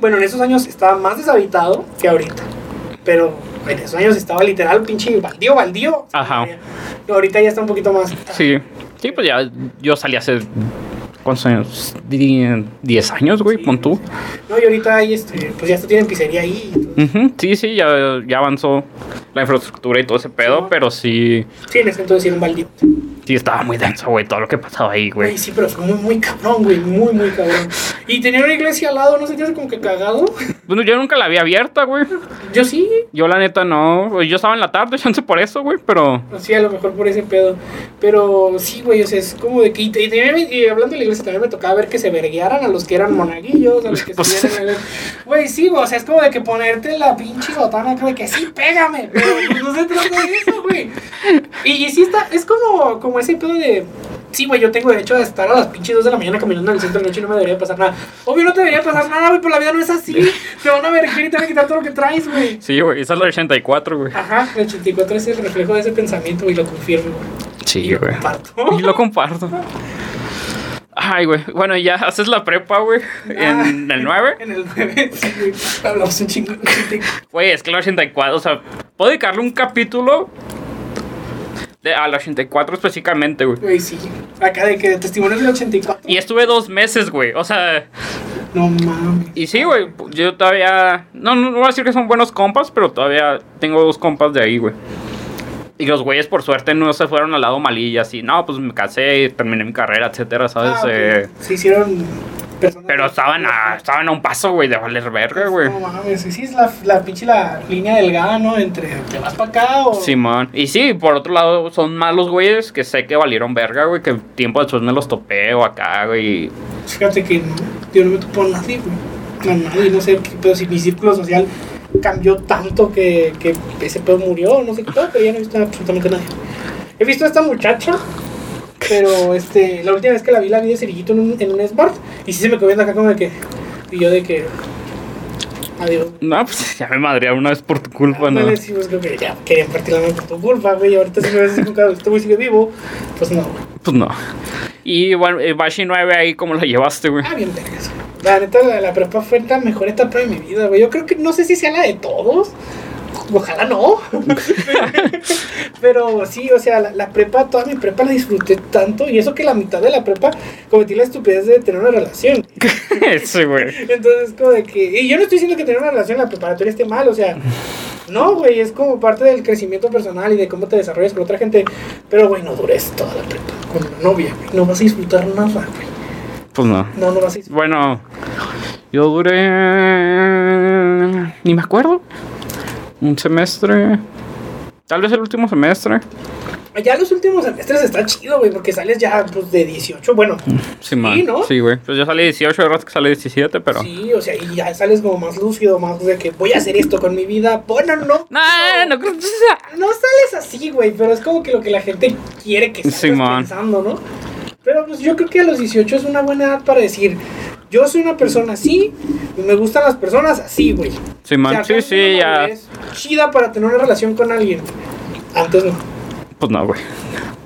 bueno, en esos años estaba más deshabitado que ahorita. Pero en esos años estaba literal pinche baldío, baldío. Ajá. No, ahorita ya está un poquito más. Sí. Sí, pues ya yo salí hace. ¿Cuántos años? Die- Diez años, güey, pon tú. No, y ahorita hay este, pues ya hasta tienen pizzería ahí. entonces- Ujú, Sí, sí, ya, ya avanzó la infraestructura y todo ese pedo, Sí. pero sí. Sí, en ese entonces era un baldío. Sí, estaba muy denso, güey, todo lo que pasaba ahí, güey. Sí, pero fue muy, muy cabrón, güey, muy, muy cabrón. Y tenía una iglesia al lado, ¿no sentías como que cagado? Bueno, yo nunca la vi abierta, güey. Yo sí, Yo la neta no. Yo estaba en la tarde, chance por eso, güey, pero. sí, a lo mejor por ese pedo. Pero sí, güey, o sea, es como de que. Y, también- y hablando de la iglesia, también me tocaba ver que se verguearan a los que eran monaguillos, a los que Pues- se vieran- Güey, sí, güey, o sea, es como de que ponerte la pinche botana acá de que sí, pégame. Pero no se trata de eso, güey. Y, y sí está, es como, como ese pedo de. Sí, güey, yo tengo derecho a estar a las pinches 2 de la mañana caminando en el centro de noche y no me debería pasar nada. Obvio, no te debería pasar nada, güey, pero la vida no es así. Te van a verguear y te van a quitar todo lo que traes, güey. Sí, güey, esa es la 84, güey. Ajá, el 84 es el reflejo de ese pensamiento y lo confirmo, güey. Sí, güey. Y lo comparto. Ay, güey. Bueno, ya haces la prepa, güey. En Ah. el 9. En el 9, sí, güey. Hablamos un chingo. Güey, es que el 84, o sea, puedo dedicarle un capítulo de, al 84 específicamente, güey. Güey, sí. Acá de que testimonios del 84. Y estuve dos meses, güey. O sea, No mames. y sí, güey. Yo todavía. No, no, no voy a decir que son buenos compas, pero todavía tengo dos compas de ahí, güey. Y los güeyes, por suerte, no se fueron al lado malilla, así. No, pues me casé, terminé mi carrera, etcétera, ¿sabes? Ah, ok. Eh, Se hicieron pero estaban a, estaban a un paso, güey, de valer verga, güey. No mames, sí, es la, la pinche la línea delgada, ¿no? Entre te vas para acá o. Simón. Y sí, por otro lado, son malos güeyes que sé que valieron verga, güey, que tiempo después me los topé o acá, güey. Fíjate que yo no me topo a nadie, güey. A nadie, no sé pedo, si mi círculo social cambió tanto que, que ese pedo murió, no sé qué pedo, pero ya no he visto absolutamente nadie. He visto a esta muchacha, pero este, la última vez que la vi, la vi de cerillito en un, en un Smart, y sí se me quedó viendo acá como de que, y yo de que, adiós. No, pues ya me madreé una vez por tu culpa, ¿no? Sí, pues creo que ya querían partir la mano por tu culpa, güey, y ahorita si me ves este güey sigue vivo, pues no, güey. Pues no. Y bueno, eh, Bashi 9 ahí, ¿cómo la llevaste, güey? Ah, bien vergas. La neta, la, la prepa fue la mejor etapa de mi vida, güey. Yo creo que no sé si sea la de todos. Ojalá no. Pero sí, o sea, la, la prepa, toda mi prepa la disfruté tanto. Y eso que la mitad de la prepa cometí la estupidez de tener una relación. Ese, güey. Entonces, como de que. Y yo no estoy diciendo que tener una relación en la preparatoria esté mal, o sea. No, güey, es como parte del crecimiento personal y de cómo te desarrollas con otra gente. Pero, güey, no dures toda la prepa con una novia, güey. No vas a disfrutar nada, güey. Pues no. No, no a disfrutar. Bueno, yo duré. Ni me acuerdo. Un semestre. Tal vez el último semestre. Ya los últimos semestres está chido, güey, porque sales ya pues, de 18, bueno. Sí, man. ¿no? Sí, güey. Pues yo salí 18, de rato que salí 17, pero. Sí, o sea, y ya sales como más lúcido, más de que voy a hacer esto con mi vida. Bueno, no. No, no, no, no sales así, güey, pero es como que lo que la gente quiere que estés pensando, ¿no? Pero pues yo creo que a los 18 es una buena edad para decir, yo soy una persona así y me gustan las personas así, güey. Sí, man, sí, sí, ya. Chida para tener una relación con alguien. Antes no. Pues no, güey.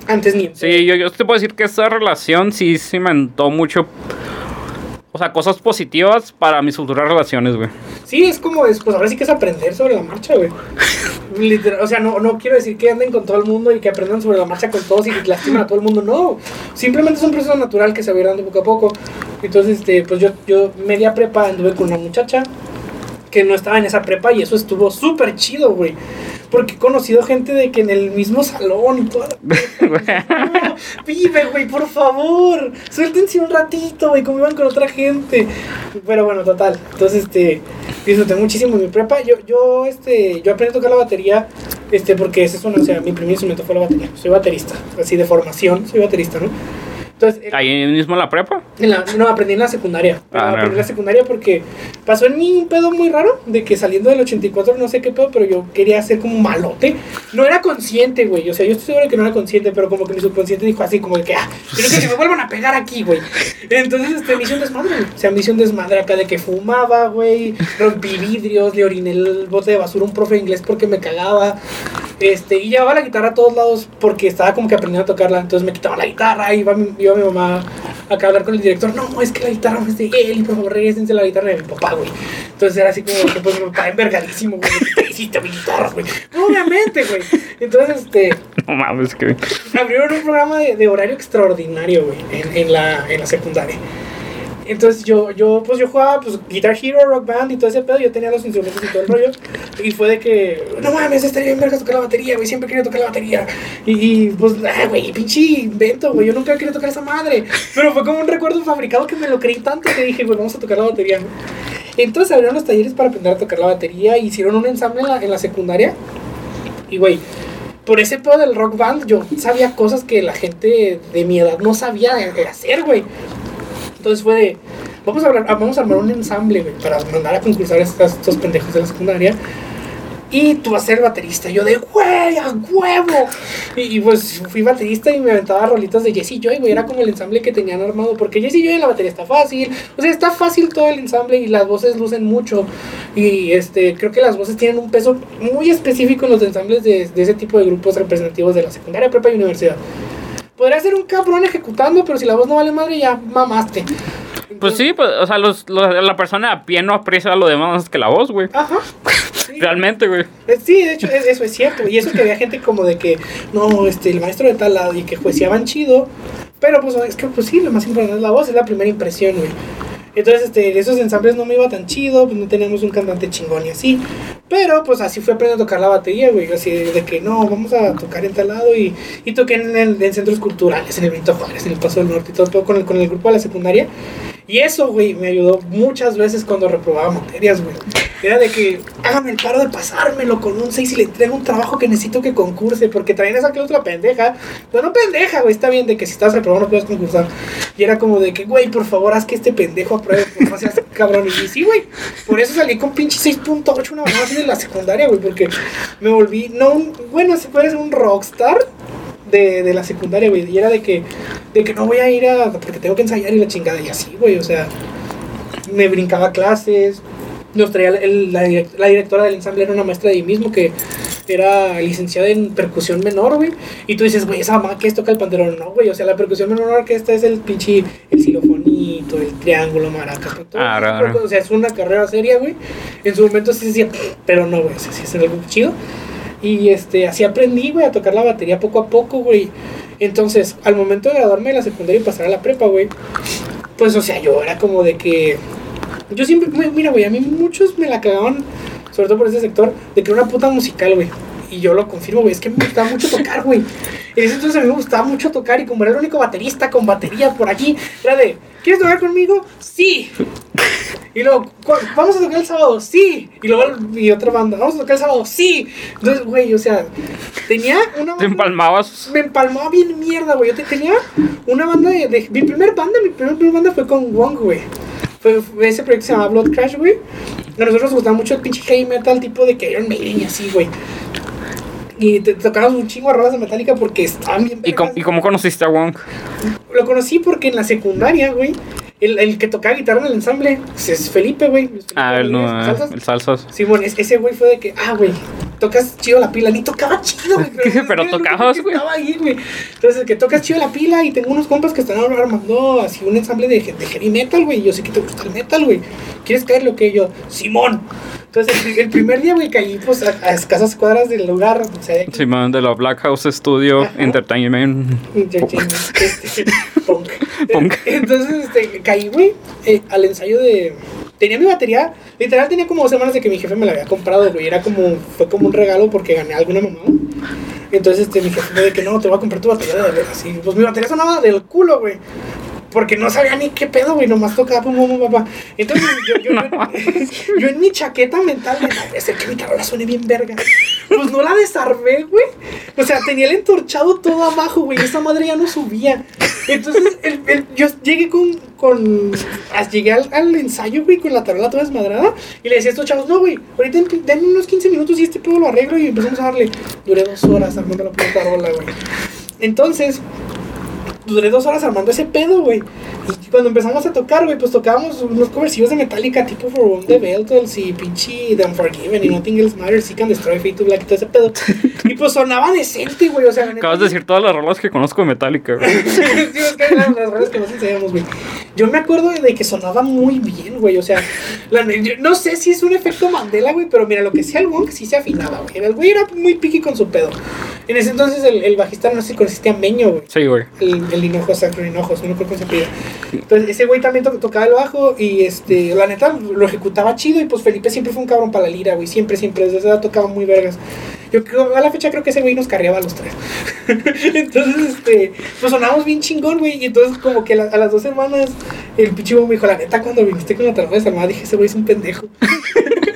Antes ni. Sí, yo, yo te puedo decir que esa relación sí cimentó mucho. O sea, cosas positivas para mis futuras relaciones, güey. Sí, es como, es, pues ahora sí que es aprender sobre la marcha, güey. o sea, no, no quiero decir que anden con todo el mundo y que aprendan sobre la marcha con todos y que lastimen a todo el mundo, no. Simplemente es un proceso natural que se va dando poco a poco. Entonces, este, pues yo, yo media prepa anduve con una muchacha que no estaba en esa prepa y eso estuvo súper chido, güey. Porque he conocido gente de que en el mismo salón y toda la... vive, güey, por favor. Suéltense un ratito, güey, como iban con otra gente. Pero bueno, total. Entonces, este, disfruté muchísimo mi prepa. Yo, yo, este, yo aprendí a tocar la batería, este, porque ese es una, o sea, mi primer instrumento fue la batería. Soy baterista, así de formación, soy baterista, ¿no? Entonces, ¿Ahí mismo en la prepa? no, aprendí en la secundaria. Ah, aprendí en la secundaria porque pasó en mí un pedo muy raro de que saliendo del 84 no sé qué pedo, pero yo quería ser como malote. No era consciente, güey. O sea, yo estoy seguro de que no era consciente, pero como que mi subconsciente dijo así como de que, ah, quiero que me vuelvan a pegar aquí, güey. Entonces, este, me hizo un desmadre, O sea, me hizo un desmadre acá de que fumaba, güey. Rompí vidrios, le oriné el bote de basura a un profe de inglés porque me cagaba. Este, y llevaba la guitarra a todos lados porque estaba como que aprendiendo a tocarla. Entonces me quitaba la guitarra y iba, iba mi mamá acá a hablar con el director. No, es que la guitarra no es de él por favor regresense la guitarra de mi papá, güey. Entonces era así como que pues mi papá envergadísimo, güey. ¿Qué hiciste mi guitarra, güey? Obviamente, güey. Entonces, este. No mames, que. Abrieron un programa de, de horario extraordinario, güey, en, en, la, en la secundaria. Entonces yo, yo, pues yo jugaba pues Guitar Hero, Rock Band y todo ese pedo, yo tenía los instrumentos y todo el rollo. Y fue de que, no mames, estaría bien verga tocar la batería, güey, siempre quería tocar la batería. Y, pues, ah, güey, pinche invento, güey, yo nunca quería tocar esa madre. Pero fue como un recuerdo fabricado que me lo creí tanto que dije, pues vamos a tocar la batería. Entonces abrieron los talleres para aprender a tocar la batería, hicieron un ensamble en la, en la secundaria. Y, güey, por ese pedo del rock band, yo sabía cosas que la gente de mi edad no sabía hacer, güey. Entonces fue de, vamos a, hablar, vamos a armar un ensamble, para mandar a concursar a estos, pendejos de la secundaria. Y tú vas a ser baterista. Yo de, güey, a huevo. Y, pues fui baterista y me aventaba rolitas de Jesse Joy, güey. Era como el ensamble que tenían armado. Porque Jesse Joy en la batería está fácil. O sea, está fácil todo el ensamble y las voces lucen mucho. Y este, creo que las voces tienen un peso muy específico en los ensambles de, de ese tipo de grupos representativos de la secundaria, prepa y universidad. Podría ser un cabrón ejecutando, pero si la voz no vale madre, ya mamaste. pues sí, pues, o sea, la persona a pie no aprecia lo demás que la voz, güey. Ajá. Realmente, güey. Eh, sí, de hecho, eso es cierto. Y eso que había gente como de que, no, este, el maestro de tal lado y que juiciaban chido. Pero pues es que, pues sí, lo más importante es la voz, es la primera impresión, güey. Entonces, este, esos ensambles no me iba tan chido, pues no teníamos un cantante chingón y así. Pero, pues así fue aprendiendo a tocar la batería, güey. Así de que no, vamos a tocar en tal lado y, y toqué en, en, centros culturales, en el Benito Juárez, en el Paso del Norte y todo, todo con, el, con el grupo de la secundaria. Y eso, güey, me ayudó muchas veces cuando reprobaba materias, güey. Era de que hágame el paro de pasármelo con un 6 y le entrego un trabajo que necesito que concurse, porque traen esa que otra pendeja. Pero no pendeja, güey, está bien de que si estás reprobado no puedes concursar. Y era como de que, güey, por favor, haz que este pendejo apruebe, no seas cabrón. Y sí, güey, por eso salí con pinche 6.8 una vez más en la secundaria, güey, porque me volví, no, un, bueno, si puedes un rockstar de, de la secundaria, güey. Y era de que, de que no voy a ir a. porque tengo que ensayar y la chingada. Y así, güey. O sea, me brincaba clases. Nos traía la, la, directora del ensamble, era una maestra de ahí mismo que era licenciada en percusión menor, güey. Y tú dices, güey, esa mamá que es toca el panderón. No, güey. O sea, la percusión menor que esta es el pinche. El xilofonito, el triángulo, maracas. Todo ah, O sea, es una carrera seria, güey. En su momento sí decía, pero no, güey. O sea, sí es algo chido. Y este, así aprendí, güey, a tocar la batería poco a poco, güey. Entonces, al momento de graduarme de la secundaria y pasar a la prepa, güey, pues, o sea, yo era como de que. Yo siempre, mira, güey, a mí muchos me la cagaban, sobre todo por ese sector, de que era una puta musical, güey. Y yo lo confirmo, güey, es que me gustaba mucho tocar, güey. En ese entonces a mí me gustaba mucho tocar y como era el único baterista con batería por aquí, era de, ¿quieres tocar conmigo? Sí. Y luego, "¿Cu- ¿vamos a tocar el sábado? Sí. Y luego, y otra banda, ¿vamos a tocar el sábado? Sí. Entonces, güey, o sea, tenía una Te banda- empalmabas. me empalmaba bien mierda, güey. Yo te- tenía una banda de, de- Mi primer banda, mi primer, primer banda fue con Wong, güey. Fue, fue ese proyecto que se llama Blood Crash, güey. A nosotros nos gustaba mucho el pinche heavy metal, tipo de que Iron Maiden y así, güey. Y te tocábamos un chingo de rolas de Metallica porque estaban bien ¿Y cómo, vergas. ¿Y cómo conociste a Wong? Lo conocí porque en la secundaria, güey, el, el que tocaba guitarra en el ensamble es Felipe, güey. Ah, el, no, eh, el salsas. Simón, es- ese güey fue de que, ah, güey, tocas chido la pila. Ni tocaba chido, güey. Pero que tocabas, que güey. Estaba ahí, güey. Entonces, que tocas chido la pila y tengo unos compas que están armando así un ensamble de, de heavy metal, güey. Yo sé que te gusta el metal, güey. ¿Quieres caerle o qué? Y Yo, Simón. Entonces, el, el primer día, güey, caí pues a, a escasas cuadras del lugar. O sea, de aquí, Simón de la Black House Studio Ajá. Entertainment. Entertainment, este, punk. Punk. Entonces, este, caí, güey, eh, al ensayo de... Tenía mi batería, literal tenía como dos semanas de que mi jefe me la había comprado, güey. Era como, fue como un regalo porque gané alguna mamá. Entonces, este, mi jefe me dijo que no, te voy a comprar tu batería de. Y pues mi batería sonaba del culo, güey. Porque no sabía ni qué pedo, güey, nomás tocaba pum, pum, papá. Entonces, yo, yo, No. yo, en mi chaqueta mental, de "No, puede ser que mi carola suene bien verga. Pues no la desarmé, güey. O sea, tenía el entorchado todo abajo, güey. Esa madre ya no subía. Entonces, el- el- yo llegué con. con as- llegué al, al ensayo, güey, con la tarola toda desmadrada. Y le decía a estos chavos, no, güey, ahorita en- denme unos 15 minutos y este pedo lo arreglo. Y empezamos a darle. Duré dos horas armando la puta tarola, güey. Entonces, duré dos horas armando ese pedo, güey. Y cuando empezamos a tocar, güey, pues tocábamos unos comercios de Metallica tipo For One the Beltals y pinche The Unforgiven y Nothing Else Matters, Seek and Destroy, Fate to Black y todo ese pedo. Y pues sonaba decente, güey, o sea, Acabas de decir todas las rolas que conozco de Metallica, güey. sí, es que eran las rolas que nos enseñamos, güey. Yo me acuerdo de que sonaba muy bien, güey. O sea, la- yo no sé si es un efecto Mandela, güey, pero mira, lo que sea el Wong sí se afinaba, güey. El güey era muy piqui con su pedo. En ese entonces el, el bajista no sé si conociste a Meño, güey. Sí, güey. El, el Hinojo, Sacro Hinojos, no creo cómo se pide. Entonces, ese güey también to- tocaba el bajo y, este, la neta, lo ejecutaba chido y pues Felipe siempre fue un cabrón para la lira, güey. Siempre, siempre, desde esa edad tocaba muy vergas. Yo a la fecha creo que ese güey nos carreaba a los tres. entonces, este, pues sonamos bien chingón, güey. Y entonces, como que la- a las dos semanas, el pichivo me dijo, la neta, cuando viniste con la tarjeta desarmada, dije, ese güey es un pendejo.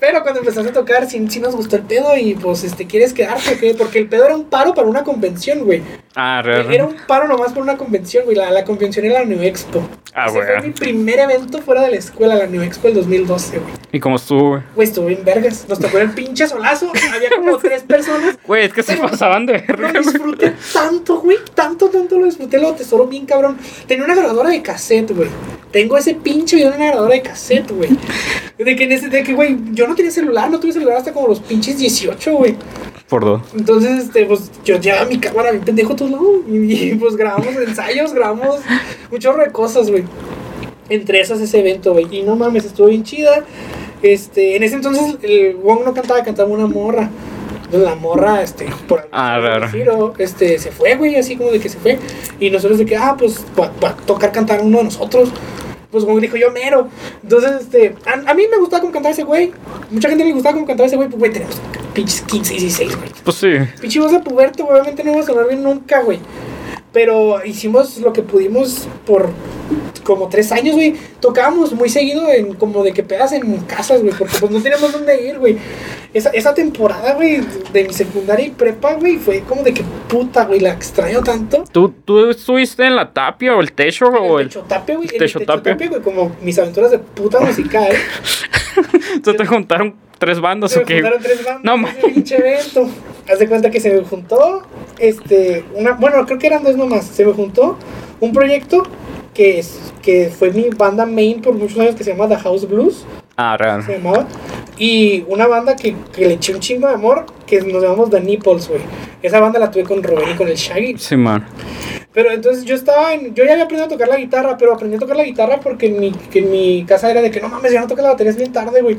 Pero cuando empezaste a tocar, sí, sí nos gustó el pedo y pues, este, ¿quieres quedarte o qué? Porque el pedo era un paro para una convención, güey. Ah, re, re. Era un paro nomás por una convención, güey. La, la convención era la New Expo. Ah, güey. fue mi primer evento fuera de la escuela, la New Expo del 2012, güey. ¿Y cómo estuvo, güey? Güey, estuvo bien vergas. Nos tocó el pinche solazo. Había como tres personas. Güey, es que se pasaban de Lo verga, güey. disfruté tanto, güey. Tanto, tanto lo disfruté. Lo tesoro bien cabrón. Tenía una grabadora de cassette, güey. Tengo ese pinche video de una grabadora de cassette, güey. De que, en ese, de que, güey, yo no tenía celular. No tuve celular hasta como los pinches 18, güey. Por dos. Entonces, este, pues yo llevaba mi cámara, mi pendejo todo lado. Y, y, pues grabamos ensayos, grabamos un chorro de cosas, güey. Entre esas ese evento, güey. Y no mames, estuvo bien chida. Este, en ese entonces el Wong no cantaba, cantaba una morra. Entonces la morra, este, por Ah, raro. Giro, este, se fue, güey, así como de que se fue. Y nosotros de que, ah, pues va, a tocar cantar uno de nosotros. Pues como dijo yo, mero. Entonces, este, a, a mí me gustaba como cantaba ese güey. Mucha gente le gustaba como cantaba ese güey. Pues, güey, tenemos pinches 15, 16, güey. Pues sí. Pinche voz de puberto, güey, obviamente no iba a sonar bien nunca, güey. Pero hicimos lo que pudimos por como tres años, güey. Tocábamos muy seguido en como de que pedas en casas, güey, porque pues no teníamos dónde ir, güey. Esa, esa temporada, güey, de mi secundaria y prepa, güey, fue como de que puta, güey, la extraño tanto. ¿Tú, ¿Tú estuviste en la tapia o el techo o el el... techo tape, güey. el techo tape, güey, como mis aventuras de puta musical. ¿Tú te juntaron tres bandas Se o qué? juntaron tres bandas No, pinche evento. Haz de cuenta que se me juntó, este, una, bueno, creo que eran dos nomás. Se me juntó un proyecto que, es, que fue mi banda main por muchos años que se llama The House Blues, Ah, se real. llamaba. Y una banda que, que le eché un chingo de amor, que nos llamamos The Nipples, güey. Esa banda la tuve con Rubén y con el Shaggy. Sí, man. Pero entonces yo estaba en. Yo ya había aprendido a tocar la guitarra, pero aprendí a tocar la guitarra porque en mi, que en mi casa era de que no mames, ya no toca la batería, es bien tarde, güey.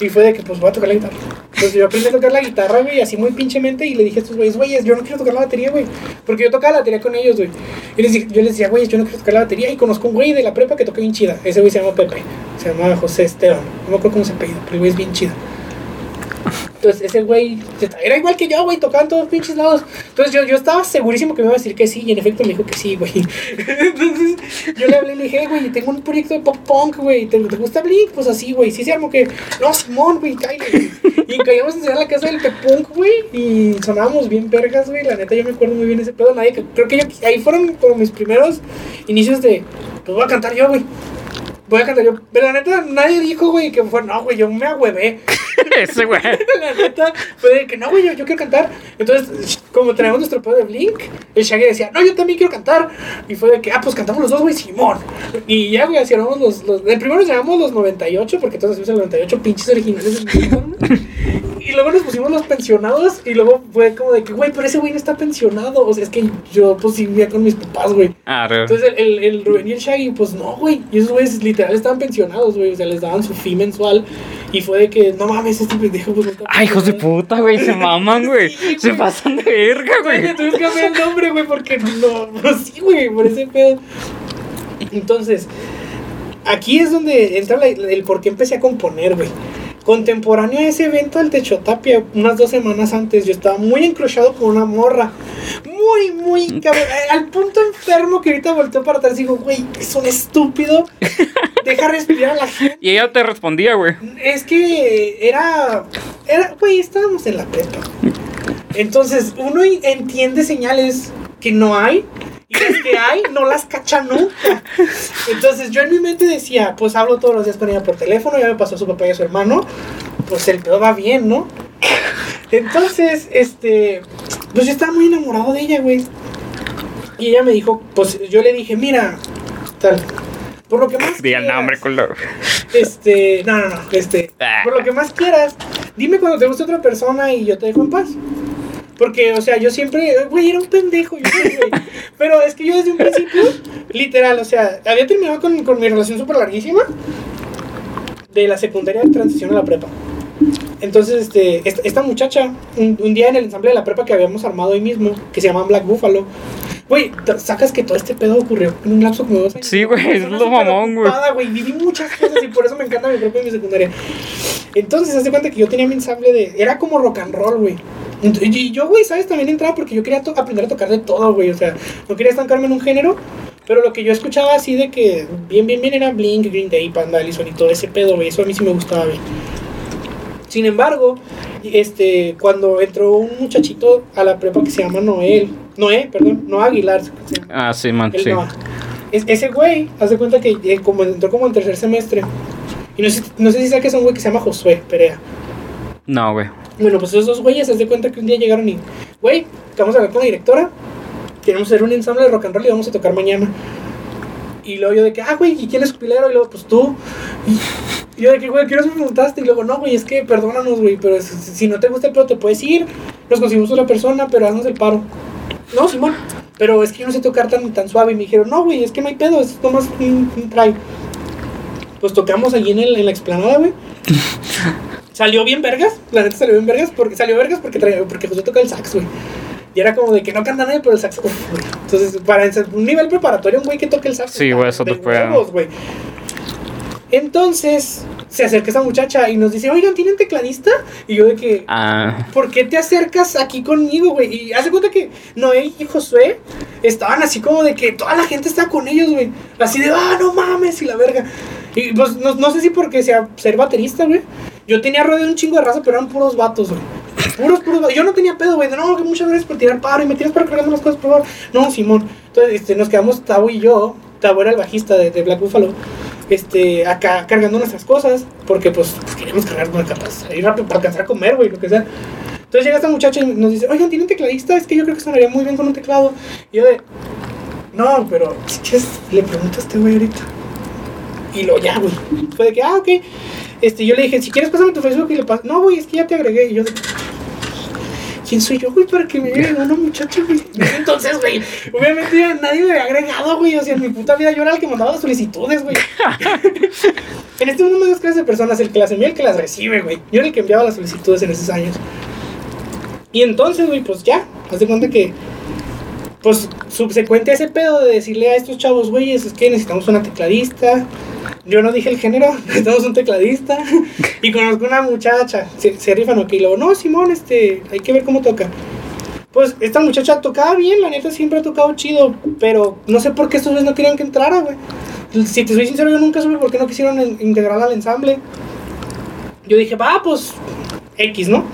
Y fue de que pues voy a tocar la guitarra. Entonces yo aprendí a tocar la guitarra, güey, así muy pinchemente. Y le dije a estos güeyes, güeyes, yo no quiero tocar la batería, güey. Porque yo tocaba la batería con ellos, güey. Y les yo les decía, güeyes, yo no quiero tocar la batería. Y conozco un güey de la prepa que toca bien chida. Ese güey se llama Pepe. Se llama José Esteban. No me acuerdo cómo se apellida, pero el güey es bien chido. Entonces ese güey era igual que yo, güey, tocaba en todos pinches lados. Entonces yo, yo estaba segurísimo que me iba a decir que sí, y en efecto me dijo que sí, güey. Entonces yo le hablé y le dije, güey, tengo un proyecto de pop punk, güey, ¿te, ¿te gusta Blink? Pues así, güey, sí se armó que, no, Simón, güey, cállate. Y caíamos a la casa del punk, güey, y sonábamos bien vergas, güey, la neta yo me acuerdo muy bien ese pedo, nadie, creo que yo, ahí fueron como mis primeros inicios de, pues voy a cantar yo, güey voy a cantar yo. Pero la neta, nadie dijo, güey, que fue, no, güey, yo me agüevé. Ese, güey. la neta, fue de que no, güey, yo, yo, quiero cantar. Entonces, como tenemos nuestro pedo de Blink, el Shaggy decía, no, yo también quiero cantar. Y fue de que, ah, pues cantamos los dos, güey, Simón. Y ya, güey, hacíamos los, los. El primero nos llamamos los 98, porque todos hacemos el 98 pinches originales Y luego nos pusimos los pensionados. Y luego fue como de que, güey, pero ese güey no está pensionado. O sea, es que yo, pues, vivía con mis papás, güey. Ah, Entonces, el, el, el Rubén y el Shaggy, pues, no, güey. Y esos güeyes literal estaban pensionados, güey. O sea, les daban su fee mensual. Y fue de que, no mames, este pendejo, pues, no Ay, hijos de puta, güey. Se maman, güey. Sí, se pasan de verga, güey. Oye, tuviste que cambiar el nombre, güey, porque no. Pues sí, güey, por ese pedo. Entonces, aquí es donde entra la, el por qué empecé a componer, güey. Contemporáneo a ese evento del Techotapia, unas dos semanas antes, yo estaba muy encrochado con una morra. Muy, muy cabrón. Al punto enfermo que ahorita volteó para atrás y digo, güey, es un estúpido. Deja respirar a la gente. Y ella te respondía, güey. Es que era. Era, güey, estábamos en la prepa. Entonces, uno entiende señales que no hay. Y las que hay, no las cacha nunca. Entonces yo en mi mente decía, pues hablo todos los días con ella por teléfono, ya me pasó a su papá y a su hermano, pues el pedo va bien, ¿no? Entonces, este, pues yo estaba muy enamorado de ella, güey. Y ella me dijo, pues yo le dije, mira, tal, por lo que más Di el nombre, color. Este, no, no, no, este, por lo que más quieras, dime cuando te guste otra persona y yo te dejo en paz. Porque, o sea, yo siempre, güey, era un pendejo, yo güey. Pero es que yo desde un principio, literal, o sea, había terminado con, con mi relación súper larguísima. De la secundaria de transición a la prepa. Entonces, este, esta, esta muchacha, un, un, día en el ensamble de la prepa que habíamos armado hoy mismo, que se llama Black Buffalo, güey, sacas que todo este pedo ocurrió en un lapso como dos años. Sí, güey, es lo mamón, güey. Viví muchas cosas y por eso me encanta mi propia y mi secundaria. Entonces, hace cuenta que yo tenía mi ensamble de. Era como rock and roll, güey. Y yo, güey, ¿sabes? También entraba porque yo quería aprender a tocar de todo, güey. O sea, no quería estancarme en un género. Pero lo que yo escuchaba así de que bien, bien, bien era Blink, Green Day, Panda, Allison y todo ese pedo, güey. Eso a mí sí me gustaba, güey. Sin embargo, este, cuando entró un muchachito a la prepa que se llama Noel, Noé, perdón, Noah Aguilar. Ah, sí, man, sí. Es, ese güey, haz de cuenta que eh, como entró como en tercer semestre. Y no sé, no sé si sabes que es un güey que se llama Josué Perea. No, güey. Bueno, pues esos dos güeyes, haz de cuenta que un día llegaron y, güey, vamos a hablar con la directora. Queremos hacer un ensamble de rock and roll y vamos a tocar mañana. Y luego yo de que, ah, güey, ¿y quién es pilero? Y luego, pues tú. Y yo de que, güey, ¿qué nos preguntaste? Y luego, no, güey, es que perdónanos, güey, pero si no te gusta el pedo te puedes ir. Nos conseguimos otra persona, pero haznos el paro. No, Simón, pero es que yo no sé tocar tan, tan suave. Y me dijeron, no, güey, es que no hay pedo, es nomás un, un try. Pues tocamos allí en, el, en la explanada, güey. salió bien vergas, la neta salió bien vergas, porque salió vergas porque, porque José toca el sax, güey. Y era como de que no canta nadie, pero el sax. Entonces, para un nivel preparatorio, un güey que toque el sax. Sí, güey, eso te puede. Entonces, se acerca esa muchacha y nos dice, oigan, ¿tienen tecladista? Y yo de que, ah. ¿por qué te acercas aquí conmigo, güey? Y hace cuenta que Noé y Josué estaban así como de que toda la gente está con ellos, güey. Así de, ah, no mames, y la verga. Y pues no, no sé si porque sea ser baterista, güey. Yo tenía rodeado un chingo de raza, pero eran puros vatos, güey. Puros, puros vatos. Yo no tenía pedo, güey. No, que muchas gracias por tirar paro y me tiras para cargando las cosas, por favor. No, Simón. Entonces este, nos quedamos Tabo y yo. Tabo era el bajista de, de Black Buffalo este, acá cargando nuestras cosas, porque pues, pues queremos cargar una capaz, ir rápido para alcanzar a comer, güey, lo que sea. Entonces llega esta muchacha y nos dice, oigan, ¿tiene un tecladista? Es que yo creo que sonaría muy bien con un teclado. Y yo de, no, pero si quieres, le preguntas a este güey ahorita. Y lo ya, güey. Fue de que, ah, ok. Este, yo le dije, si quieres, pásame tu Facebook y le paso. No, güey, es que ya te agregué. Y yo de, ¿quién soy yo, güey, para que me llegue una muchacha, güey? Entonces, güey, obviamente nadie me había agregado, güey. O sea, en mi puta vida yo era el que mandaba las solicitudes, güey. en este mundo hay dos clases de personas, el que las envía y el que las recibe, güey. Yo era el que enviaba las solicitudes en esos años. Y entonces, güey, pues ya, haz de cuenta que, pues, subsecuente a ese pedo de decirle a estos chavos, güey, es que necesitamos una tecladista. yo no dije el género, necesitamos un tecladista. y conozco una muchacha, se, se rifan, ok. Y luego, no, Simón, este, hay que ver cómo toca. Pues esta muchacha tocaba bien, la neta siempre ha tocado chido, pero no sé por qué estos no querían que entrara, güey. Si te soy sincero, yo nunca supe por qué no quisieron en- integrar al ensamble. Yo dije, va, pues X, ¿no?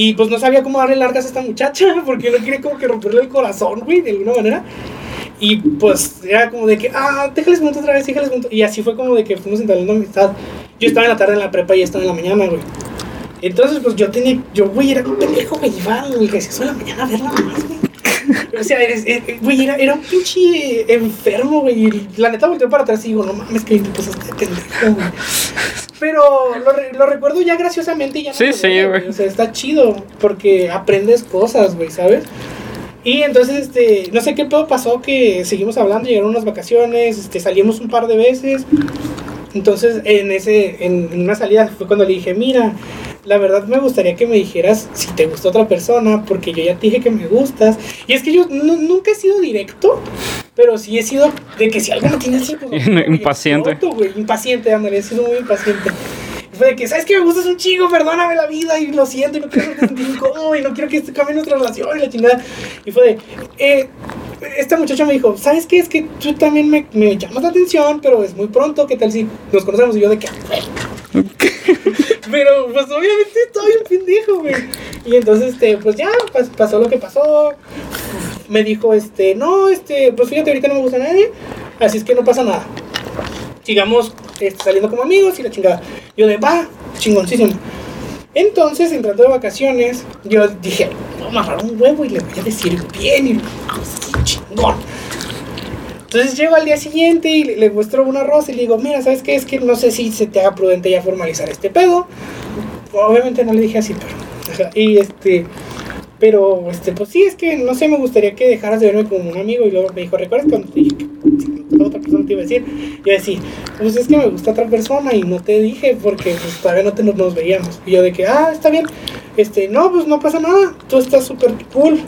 Y pues no sabía cómo darle largas a esta muchacha, porque no quería como que romperle el corazón, güey, de alguna manera. Y pues era como de que, ah, déjales juntos otra vez, déjales juntos. Y así fue como de que fuimos entablando amistad. Yo estaba en la tarde en la prepa y estaba en la mañana, güey. Entonces, pues yo tenía, yo, güey, era un pendejo, güey, iba al receso de la mañana a verla nomás, güey. O sea, eres- eh, güey, era, era un pinche enfermo, güey. y La neta volteó para atrás y digo, no mames, que te pasaste de pendejo, güey. Pero lo, re- lo recuerdo ya graciosamente y ya no Sí, me sí, duele, güey. O sea, está chido porque aprendes cosas, güey, ¿sabes? Y entonces, este, no sé qué pedo pasó que seguimos hablando, llegaron unas vacaciones, este, salimos un par de veces. Entonces, en ese, en, en una salida fue cuando le dije, mira, la verdad me gustaría que me dijeras si te gusta otra persona, porque yo ya te dije que me gustas. Y es que yo nu- nunca he sido directo, pero sí he sido de que si algo me tiene así, pues, Impaciente. exploto, güey, impaciente, ándale, he sido muy impaciente. Fue de que, ¿sabes que Me gustas un chingo, perdóname la vida y lo siento y no quiero que te incómodo y no quiero que cambie nuestra relación y la chingada. Y fue de, eh, esta muchacha me dijo, ¿sabes qué? Es que tú también me, me llamas la atención, pero es muy pronto, ¿qué tal si nos conocemos? Y yo de que, "Ah, güey". Pero pues obviamente estaba bien pendejo, güey. Y entonces, este, pues ya pas- pasó lo que pasó. Me dijo, este, no, este, pues fíjate, ahorita no me gusta nadie, así es que no pasa nada. Sigamos este, saliendo como amigos y la chingada. Yo de, va, chingoncísimo. Entonces, entrando de vacaciones, yo dije, voy a amarrar un huevo y le voy a decir bien y Entonces llego al día siguiente y le, muestro una rosa y le digo, mira, ¿sabes qué? Es que no sé si se te haga prudente ya formalizar este pedo. Obviamente no le dije así, pero... Y este... Pero, este, pues sí, es que no sé, me gustaría que dejaras de verme como un amigo. Y luego me dijo, ¿recuerdas cuando te dije que otra persona te iba a decir? Yo decía, pues es que me gusta otra persona y no te dije porque pues, todavía no nos veíamos. Y yo de que, ah, está bien. Este, no, pues no pasa nada. Tú estás súper cool.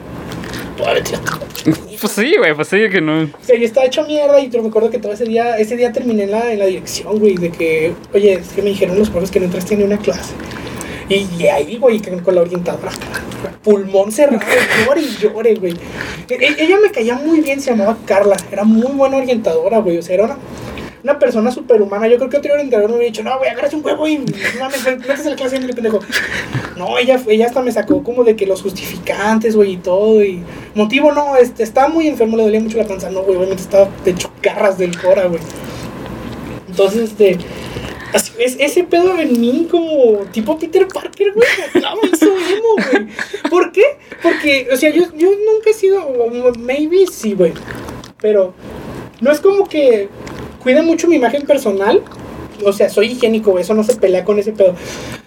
Pues sí, güey, pues sí, que no. o sea, yo estaba hecho mierda y yo me acuerdo que todo ese día, ese día terminé en la, en la dirección, güey, de que, oye, es que me dijeron los profes que no entraste ni una clase. Y, y ahí, güey, con, con la orientadora, pulmón cerrado, llore y llore, güey. E- e- ella me caía muy bien, se llamaba Carla, era muy buena orientadora, güey, o sea, era una, una persona superhumana. Yo creo que otro orientador me hubiera dicho, no, güey, agarras un huevo y mames, métese a la clase, mi pendejo. No, ella, ella hasta me sacó como de que los justificantes, güey, y todo. Y motivo, no, este, estaba muy enfermo, le dolía mucho la panza. No, güey, obviamente estaba de hecho garras del cora, güey. Entonces, este, así- es, ese pedo en mí como tipo Peter Parker, güey, me hizo emo, güey. ¿Por qué? Porque, o sea, yo, yo nunca he sido, maybe sí, güey, pero no es como que cuide mucho mi imagen personal. O sea, soy higiénico, eso no se pelea con ese pedo.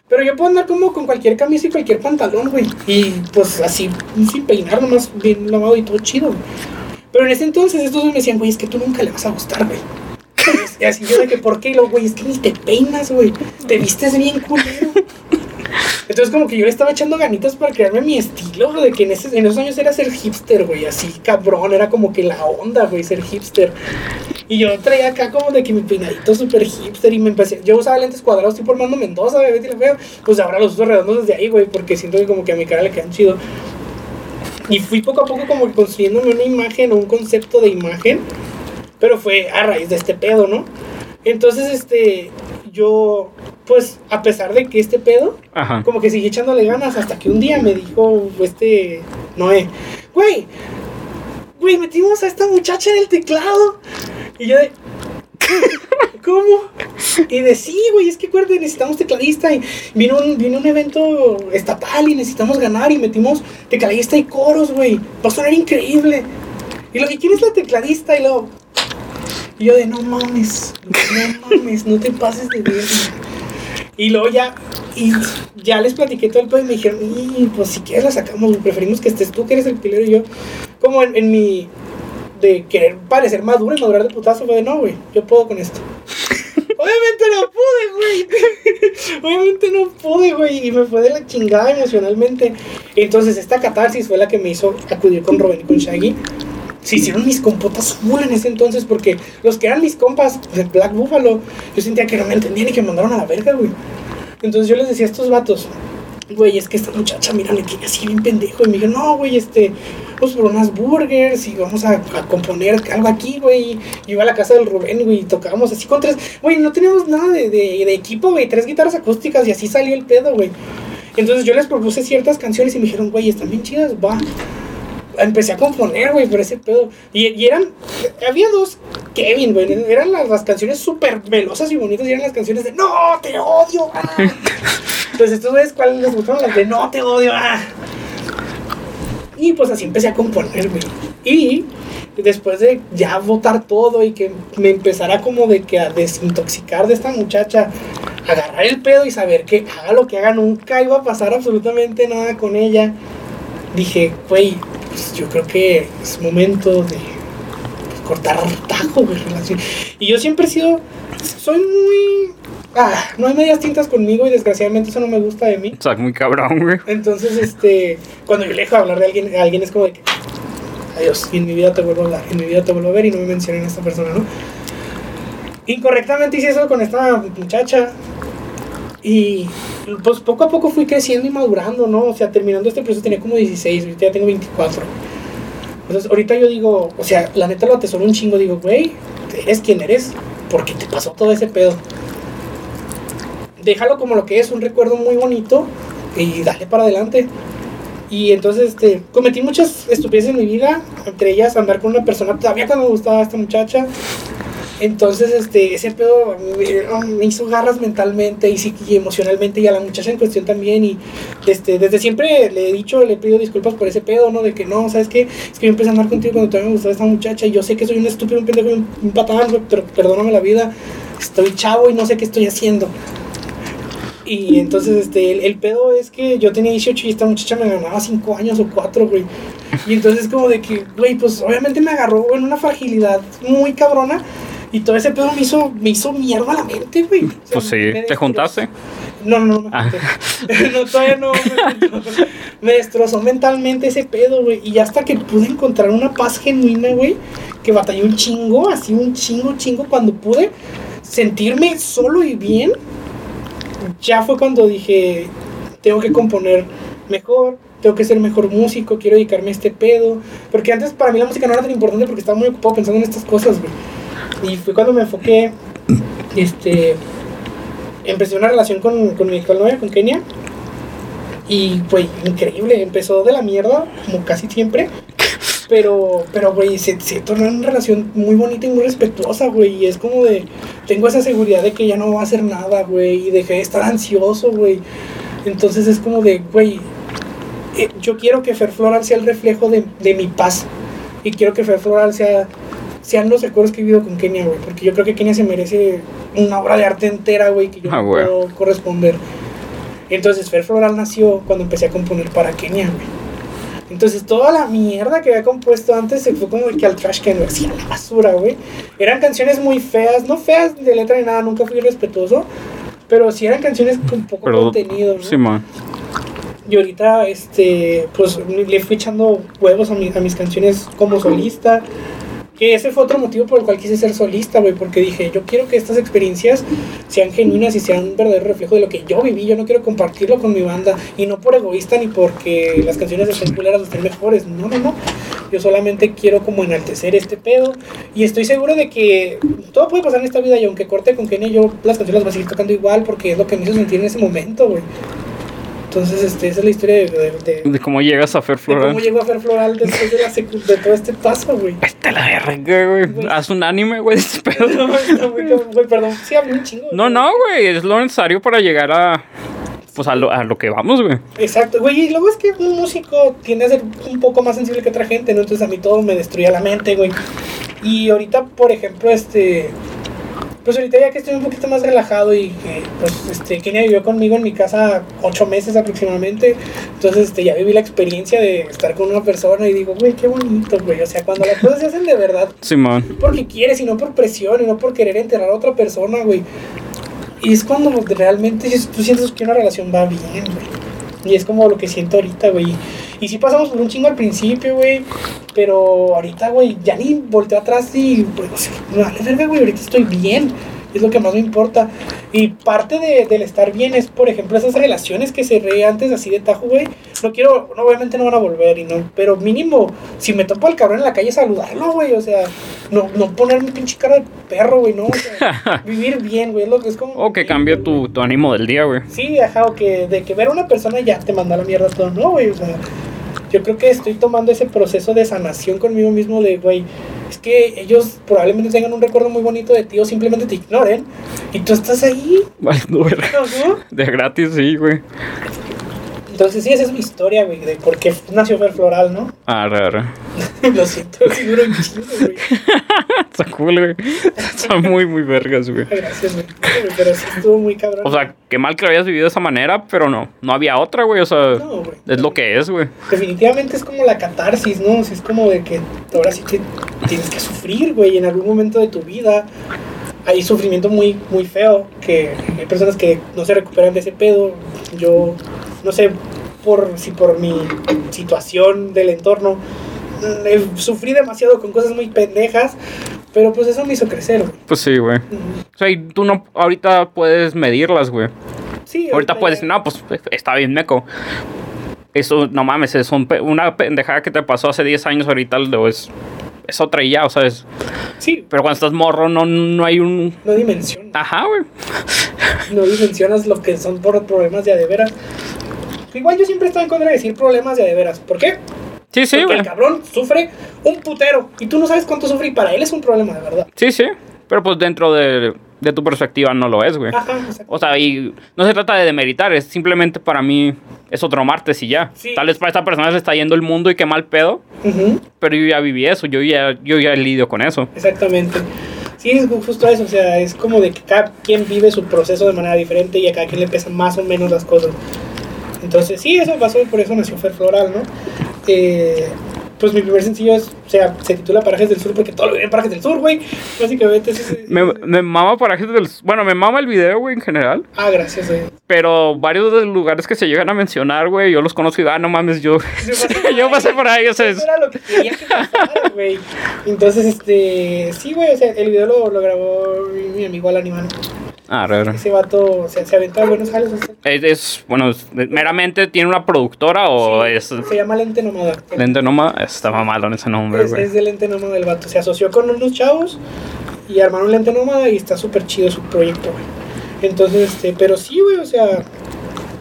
Pero yo puedo andar como con cualquier camisa y cualquier pantalón, güey. Y pues así, sin peinar, nomás bien lavado y todo chido, güey. Pero en ese entonces estos me decían, güey, es que tú nunca le vas a gustar, güey. Y así yo de que, ¿por qué? Y luego, güey, es que ni te peinas, güey. Te vistes bien culero. Entonces como que yo le estaba echando ganitas para crearme mi estilo, de que en, esos años era ser hipster, güey, así cabrón, era como que la onda, güey, ser hipster. Y yo traía acá como de que mi peinadito súper hipster y me empecé, yo usaba lentes cuadrados tipo Armando Mendoza, güey, Betty la Fea, pues ahora los uso redondos desde ahí, güey, porque siento que como que a mi cara le quedan chido. Y fui poco a poco como construyéndome una imagen o un concepto de imagen, pero fue a raíz de este pedo, ¿no? Entonces, este, yo, pues, a pesar de que este pedo, Ajá. como que seguí echándole ganas hasta que un día me dijo este Noé, güey, güey, metimos a esta muchacha en el teclado. Y yo de, ¿cómo? Y de sí, güey, es que acuérdate, necesitamos tecladista y vino un, vino un evento estatal y necesitamos ganar y metimos tecladista y coros, güey. Va a sonar increíble. Y lo que quién es la tecladista y luego... Y yo de, no mames, no mames, no te pases de verga. Y luego ya, y ya les platiqué todo el pedo y me dijeron, y pues si quieres la sacamos, preferimos que estés tú, que eres el pilero y yo. Como en, en mi, de querer parecer maduro y madurar de putazo, fue de, no, güey, yo puedo con esto. Obviamente no pude, güey. Obviamente no pude, güey. Y me fue de la chingada emocionalmente. Entonces esta catarsis fue la que me hizo acudir con Robin y con Shaggy. Se hicieron mis compotas full en ese entonces porque los que eran mis compas de Black Buffalo, yo sentía que no me entendían y que me mandaron a la verga, güey. Entonces yo les decía a estos vatos, güey, es que esta muchacha, mira, me tiene así bien pendejo. Y me dijo, no, güey, este, vamos por unas burgers y vamos a, componer algo aquí, güey. Y iba a la casa del Rubén, güey, y tocábamos así con tres, güey, no teníamos nada de, de, de equipo, güey, tres guitarras acústicas y así salió el pedo, güey. Entonces yo les propuse ciertas canciones y me dijeron, güey, están bien chidas, va empecé a componer, güey, por ese pedo. Y, y, eran, había dos Kevin, güey, eran las, las canciones súper melosas y bonitas, y eran las canciones de No, te odio. Ah. Entonces, ¿tú ves cuáles les gustaron? Las de No, te odio. Ah. Y pues así empecé a componer, güey. Y después de ya votar todo y que me empezara como de que a desintoxicar de esta muchacha, agarrar el pedo y saber que haga lo que haga, nunca iba a pasar absolutamente nada con ella. Dije, güey, pues yo creo que es momento de pues, cortar tajo, güey, relación. Y yo siempre he sido, soy muy... Ah, no hay medias tintas conmigo y desgraciadamente eso no me gusta de mí. O sea, muy cabrón, güey. Entonces, este, cuando yo le dejo hablar de alguien, alguien es como de que, adiós, y en mi vida te vuelvo a hablar, en mi vida te vuelvo a ver y no me mencionen a esta persona, ¿no? Incorrectamente hice eso con esta muchacha y pues poco a poco fui creciendo y madurando, ¿no? O sea, terminando este proceso tenía como 16, ahorita ya tengo 24. Entonces, ahorita yo digo, o sea, la neta lo atesoro un chingo, digo, güey, eres quien eres, porque te pasó todo ese pedo. Déjalo como lo que es, un recuerdo muy bonito y dale para adelante. Y entonces, este, cometí muchas estupideces en mi vida, entre ellas andar con una persona, todavía cuando me gustaba esta muchacha, entonces, este, ese pedo me, hizo garras mentalmente y, y, emocionalmente y a la muchacha en cuestión también. Y este, desde siempre le he dicho, le pido disculpas por ese pedo, ¿no? De que no, ¿sabes qué? Es que yo empecé a andar contigo cuando todavía me gustaba esta muchacha y yo sé que soy un estúpido, un pendejo, un, un patán, pero perdóname la vida. Estoy chavo y no sé qué estoy haciendo. Y entonces, este, el, el, pedo es que yo tenía 18 y esta muchacha me ganaba 5 años o 4, güey. Y entonces, como de que, güey, pues obviamente me agarró en una fragilidad muy cabrona. Y todo ese pedo me hizo, me hizo mierda la mente, güey. O sea, pues sí, ¿te juntaste? No, no, no. Ah. no, todavía no. Me, me destrozó mentalmente ese pedo, güey. Y hasta que pude encontrar una paz genuina, güey, que batallé un chingo, así un chingo, chingo, cuando pude sentirme solo y bien, ya fue cuando dije, tengo que componer mejor, tengo que ser mejor músico, quiero dedicarme a este pedo. Porque antes para mí la música no era tan importante porque estaba muy ocupado pensando en estas cosas, güey. Y fue cuando me enfoqué, este, empecé una relación con, con mi actual novia, con Kenia. Y, güey, increíble, empezó de la mierda, como casi siempre. Pero, pero, güey, se, se tornó una relación muy bonita y muy respetuosa, güey. Y es como de, tengo esa seguridad de que ya no va a hacer nada, güey. Y dejé de estar ansioso, güey. Entonces es como de, güey, eh, yo quiero que Fer Floral sea el reflejo de, de mi paz. Y quiero que Fer Floral sea sean los recuerdos que he vivido con Kenia, güey. Porque yo creo que Kenia se merece una obra de arte entera, güey, que yo Ah, no güey. puedo corresponder. Entonces, Fer Floral nació cuando empecé a componer para Kenia, güey. Entonces, toda la mierda que había compuesto antes se fue como que al trash can, güey, así a la basura, güey. Eran canciones muy feas, no feas de letra ni nada, nunca fui respetuoso. Pero sí eran canciones con poco Pero, contenido, ¿no? sí, man. Y ahorita, este, pues le fui echando huevos a, mi- a mis canciones como solista. Que ese fue otro motivo por el cual quise ser solista, güey, porque dije, yo quiero que estas experiencias sean genuinas y sean un verdadero reflejo de lo que yo viví. Yo no quiero compartirlo con mi banda, y no por egoísta ni porque las canciones estén culeras o estén mejores. No, no, no. Yo solamente quiero como enaltecer este pedo. Y estoy seguro de que todo puede pasar en esta vida, y aunque corte con Kenia, yo las canciones las voy a seguir tocando igual, porque es lo que me hizo sentir en ese momento, güey. Entonces, este, esa es la historia de, de- de- De cómo llegas a Fer de cómo Floral. llegó a Fer Floral después de, la de todo este paso, güey. Vete la verga, güey. Haz un anime, güey, este. No, güey, perdón, sí hablé un chingo. No, no, güey. Es lo necesario para llegar a. Pues a lo, a lo que vamos, güey. Exacto, güey, y luego es que un músico tiende a ser un poco más sensible que otra gente, ¿no? Entonces a mí todo me destruía la mente, güey. Y ahorita, por ejemplo, este... Pues ahorita ya que estoy un poquito más relajado y que, pues, este, Kenia vivió conmigo en mi casa ocho meses aproximadamente. Entonces, este, ya viví la experiencia de estar con una persona y digo, güey, qué bonito, güey. O sea, cuando las cosas se hacen de verdad, Simón. porque quieres y no por presión y no por querer enterrar a otra persona, güey. Y es cuando realmente tú sientes que una relación va bien, güey. Y es como lo que siento ahorita, güey. Y sí pasamos por un chingo al principio, güey. Pero ahorita, güey, ya ni volteo atrás y, pues, no güey, ahorita estoy bien. Es lo que más me importa. Y parte de, del estar bien es, por ejemplo, esas relaciones que cerré antes así de tajo, güey. No quiero, no, obviamente no van a volver, y no, pero mínimo, si me topo al cabrón en la calle, saludarlo, güey. O sea, no, no ponerme pinche cara de perro, güey, no. O sea, vivir bien, güey. Es lo que es como. O que cambie tu, tu ánimo del día, güey. Sí, ajá, o que de que ver a una persona ya te manda la mierda todo, no, güey. O sea, yo creo que estoy tomando ese proceso de sanación conmigo mismo de, güey, es que ellos probablemente tengan un recuerdo muy bonito de ti o simplemente te ignoren y tú estás ahí. Valiendo verga. ¿no? De gratis, sí, güey. Entonces, sí, esa es mi historia, güey, de por qué nació Fer Floral, ¿no? Arre, arre. Lo siento, un chingo, güey. Está cool, güey. Está muy, muy vergas, güey. Gracias, güey. Pero sí estuvo muy cabrón. O sea, qué mal que lo hayas vivido de esa manera, pero no. No había otra, güey. O sea, No, güey. es lo que es, güey. Definitivamente es como la catarsis, ¿no? O sea, es como de que ahora sí que tienes que sufrir, güey, en algún momento de tu vida. Hay sufrimiento muy, muy feo, que hay personas que no se recuperan de ese pedo. Yo, no sé por si por mi situación del entorno, mm, eh, sufrí demasiado con cosas muy pendejas, pero pues eso me hizo crecer, güey. Pues sí, güey. O sea, y tú no, ahorita puedes medirlas, güey. Sí, Ahorita puedes decir, no, pues está bien meco. Eso, no mames, es un pe- una pendejada que te pasó hace 10 años ahorita, lo es, es otra y ya, o sea, es... Sí, Pero cuando estás morro no, no hay un... no dimensionas. Ajá, güey. no dimensionas lo que son por problemas de a de veras. Igual yo siempre estoy en contra de decir problemas de de veras. ¿Por qué? Sí, sí, Porque el cabrón sufre un putero y tú no sabes cuánto sufre y para él es un problema de verdad. Sí, sí. Pero pues dentro de, de tu perspectiva no lo es, güey. Ajá. O sea, y no se trata de demeritar, es simplemente para mí es otro martes y ya. Sí. Tal vez para esta persona se está yendo el mundo y qué mal pedo, Ujú, pero yo ya viví eso, yo ya, yo ya lidio con eso. exactamente. Sí, es justo eso, o sea, es como de que cada quien vive su proceso de manera diferente y a cada quien le pesan más o menos las cosas. Entonces, sí, eso pasó y por eso nació Fer Floral, ¿no? Eh, pues mi primer sencillo es, o sea, se titula Parajes del Sur porque todo lo vive en Parajes del Sur, güey. Básicamente es ese- Me, me mama parajes del... Bueno, me mama el video, güey, en general. Ah, gracias, güey. Pero varios de los lugares que se llegan a mencionar, güey, yo los conozco y ah, no mames, yo, yo pasé por ahí, o sea, es- Eso era lo que quería que pasara, güey. Entonces, este, sí, güey, o sea, el video lo, lo grabó mi, mi amigo Alan Iván. Ah, re. Ese vato o sea, se aventó buenos jales, o sea, Es, es- bueno, es- meramente tiene una productora o sí, es Se llama Lente Nómada. lente nómada, está mamalo en ese nombre, Es, güey. es de Lente Nómada el vato. Se asoció con unos chavos y armaron Lente Nómada y está súper chido su proyecto, güey. Entonces, este, pero sí, güey, o sea,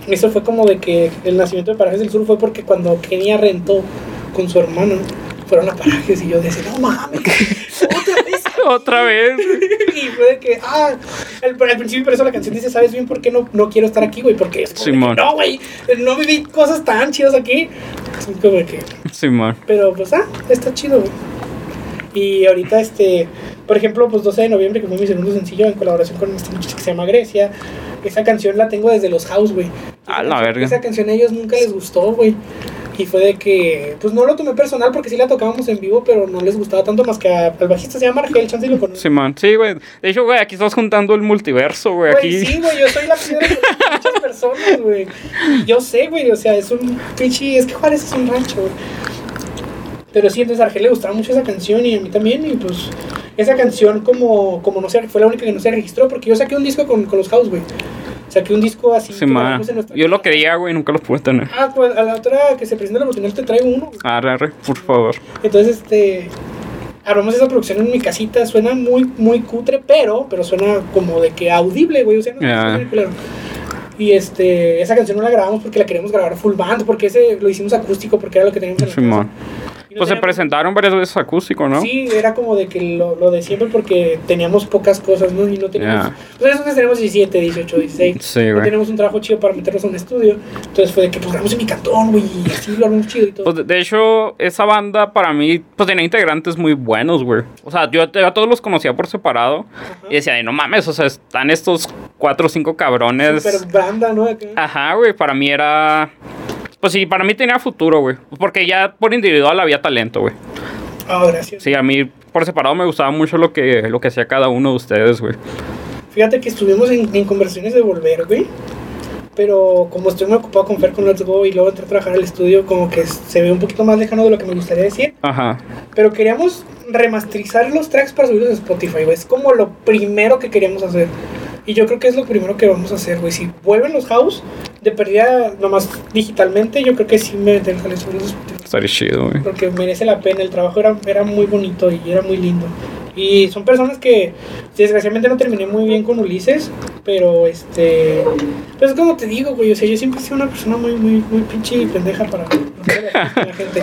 eso fue como de que el nacimiento de Parajes del Sur fue porque cuando Kenia rentó con su hermano, fueron a Parajes y yo decía, no mames, otra. Otra vez. y fue de que, ah, al, al principio por eso la canción dice, ¿sabes bien por qué no, no quiero estar aquí, güey? Porque es Simón. no, güey, no viví cosas tan chidas aquí. Como que, Simón. pero pues, ah, está chido, güey. Y ahorita, este, por ejemplo, pues 12 de noviembre, que fue mi segundo sencillo en colaboración con este muchacho que se llama Grecia. Esa canción la tengo desde los House, güey. A Esa la verga. Esa canción a ellos nunca les gustó, güey. Y fue de que, pues no lo tomé personal porque sí la tocábamos en vivo, pero no les gustaba tanto más que a- al bajista se llama Argel, chance y lo conoces. Simón. Sí, güey. De hecho, güey, aquí estás juntando el multiverso, güey. Aquí. sí, güey, yo soy la piedra de muchas personas, güey. Y Yo sé, güey, o sea, es un pinche, es que Juárez es un rancho, güey. Pero sí, entonces a Argel le gustaba mucho esa canción y a mí también, y pues esa canción como, como no sé, fue la única que no se registró porque yo saqué un disco con, con los House, güey. Saqué un disco así. nuestra Yo lo quería, güey, nunca lo pude tener. Ah, pues a la otra que se presente la oportunidad te traigo uno. güey. Arre, arre, por favor. Entonces, este. Armamos esa producción en mi casita. Suena muy, muy cutre, pero, pero suena como de que audible, güey. O sea, no Ya. suena culero. Y este, esa canción no la grabamos porque la queríamos grabar full band, porque ese lo hicimos acústico, porque era lo que teníamos en la no Pues se presentaron varias veces acústico, ¿no? Sí, era como de que lo, lo de siempre porque teníamos pocas cosas, ¿no? Y no teníamos... Ya. Pues nosotros tenemos 17, 18, 16. Sí, no güey. tenemos un trabajo chido para meternos a un estudio. Entonces fue de que pues grabamos en mi cantón, güey, y así lo armamos chido y todo. Pues de- hecho, esa banda para mí, pues tenía integrantes muy buenos, güey. O sea, yo, yo a todos los conocía por separado. Y decía, "Ay, no mames, o sea, están estos cuatro o cinco cabrones. Super banda, ¿no? Acá. Ajá, güey, para mí era... Pues sí, para mí tenía futuro, güey. Porque ya por individual había talento, güey. Ah, gracias. Sí, a mí por separado me gustaba mucho lo que, lo que hacía cada uno de ustedes, güey. Fíjate que estuvimos en, en conversaciones de volver, güey. pero como estoy muy ocupado con Fer con Let's Go y luego entré a trabajar al estudio, como que se ve un poquito más lejano de lo que me gustaría decir. Ajá. Pero queríamos remasterizar los tracks para subirlos a Spotify, güey. Es como lo primero que queríamos hacer. Y yo creo que es lo primero que vamos a hacer, güey. Si vuelven los house, de perdida nomás digitalmente, yo creo que sí me a Spotify. Estaría chido, güey. Porque merece la pena, el trabajo era, era muy bonito y era muy lindo. Y son personas que desgraciadamente no terminé muy bien con Ulises, pero este. Pues como te digo, güey, o sea, yo siempre he sido una persona muy, muy, muy pinche y pendeja para la gente.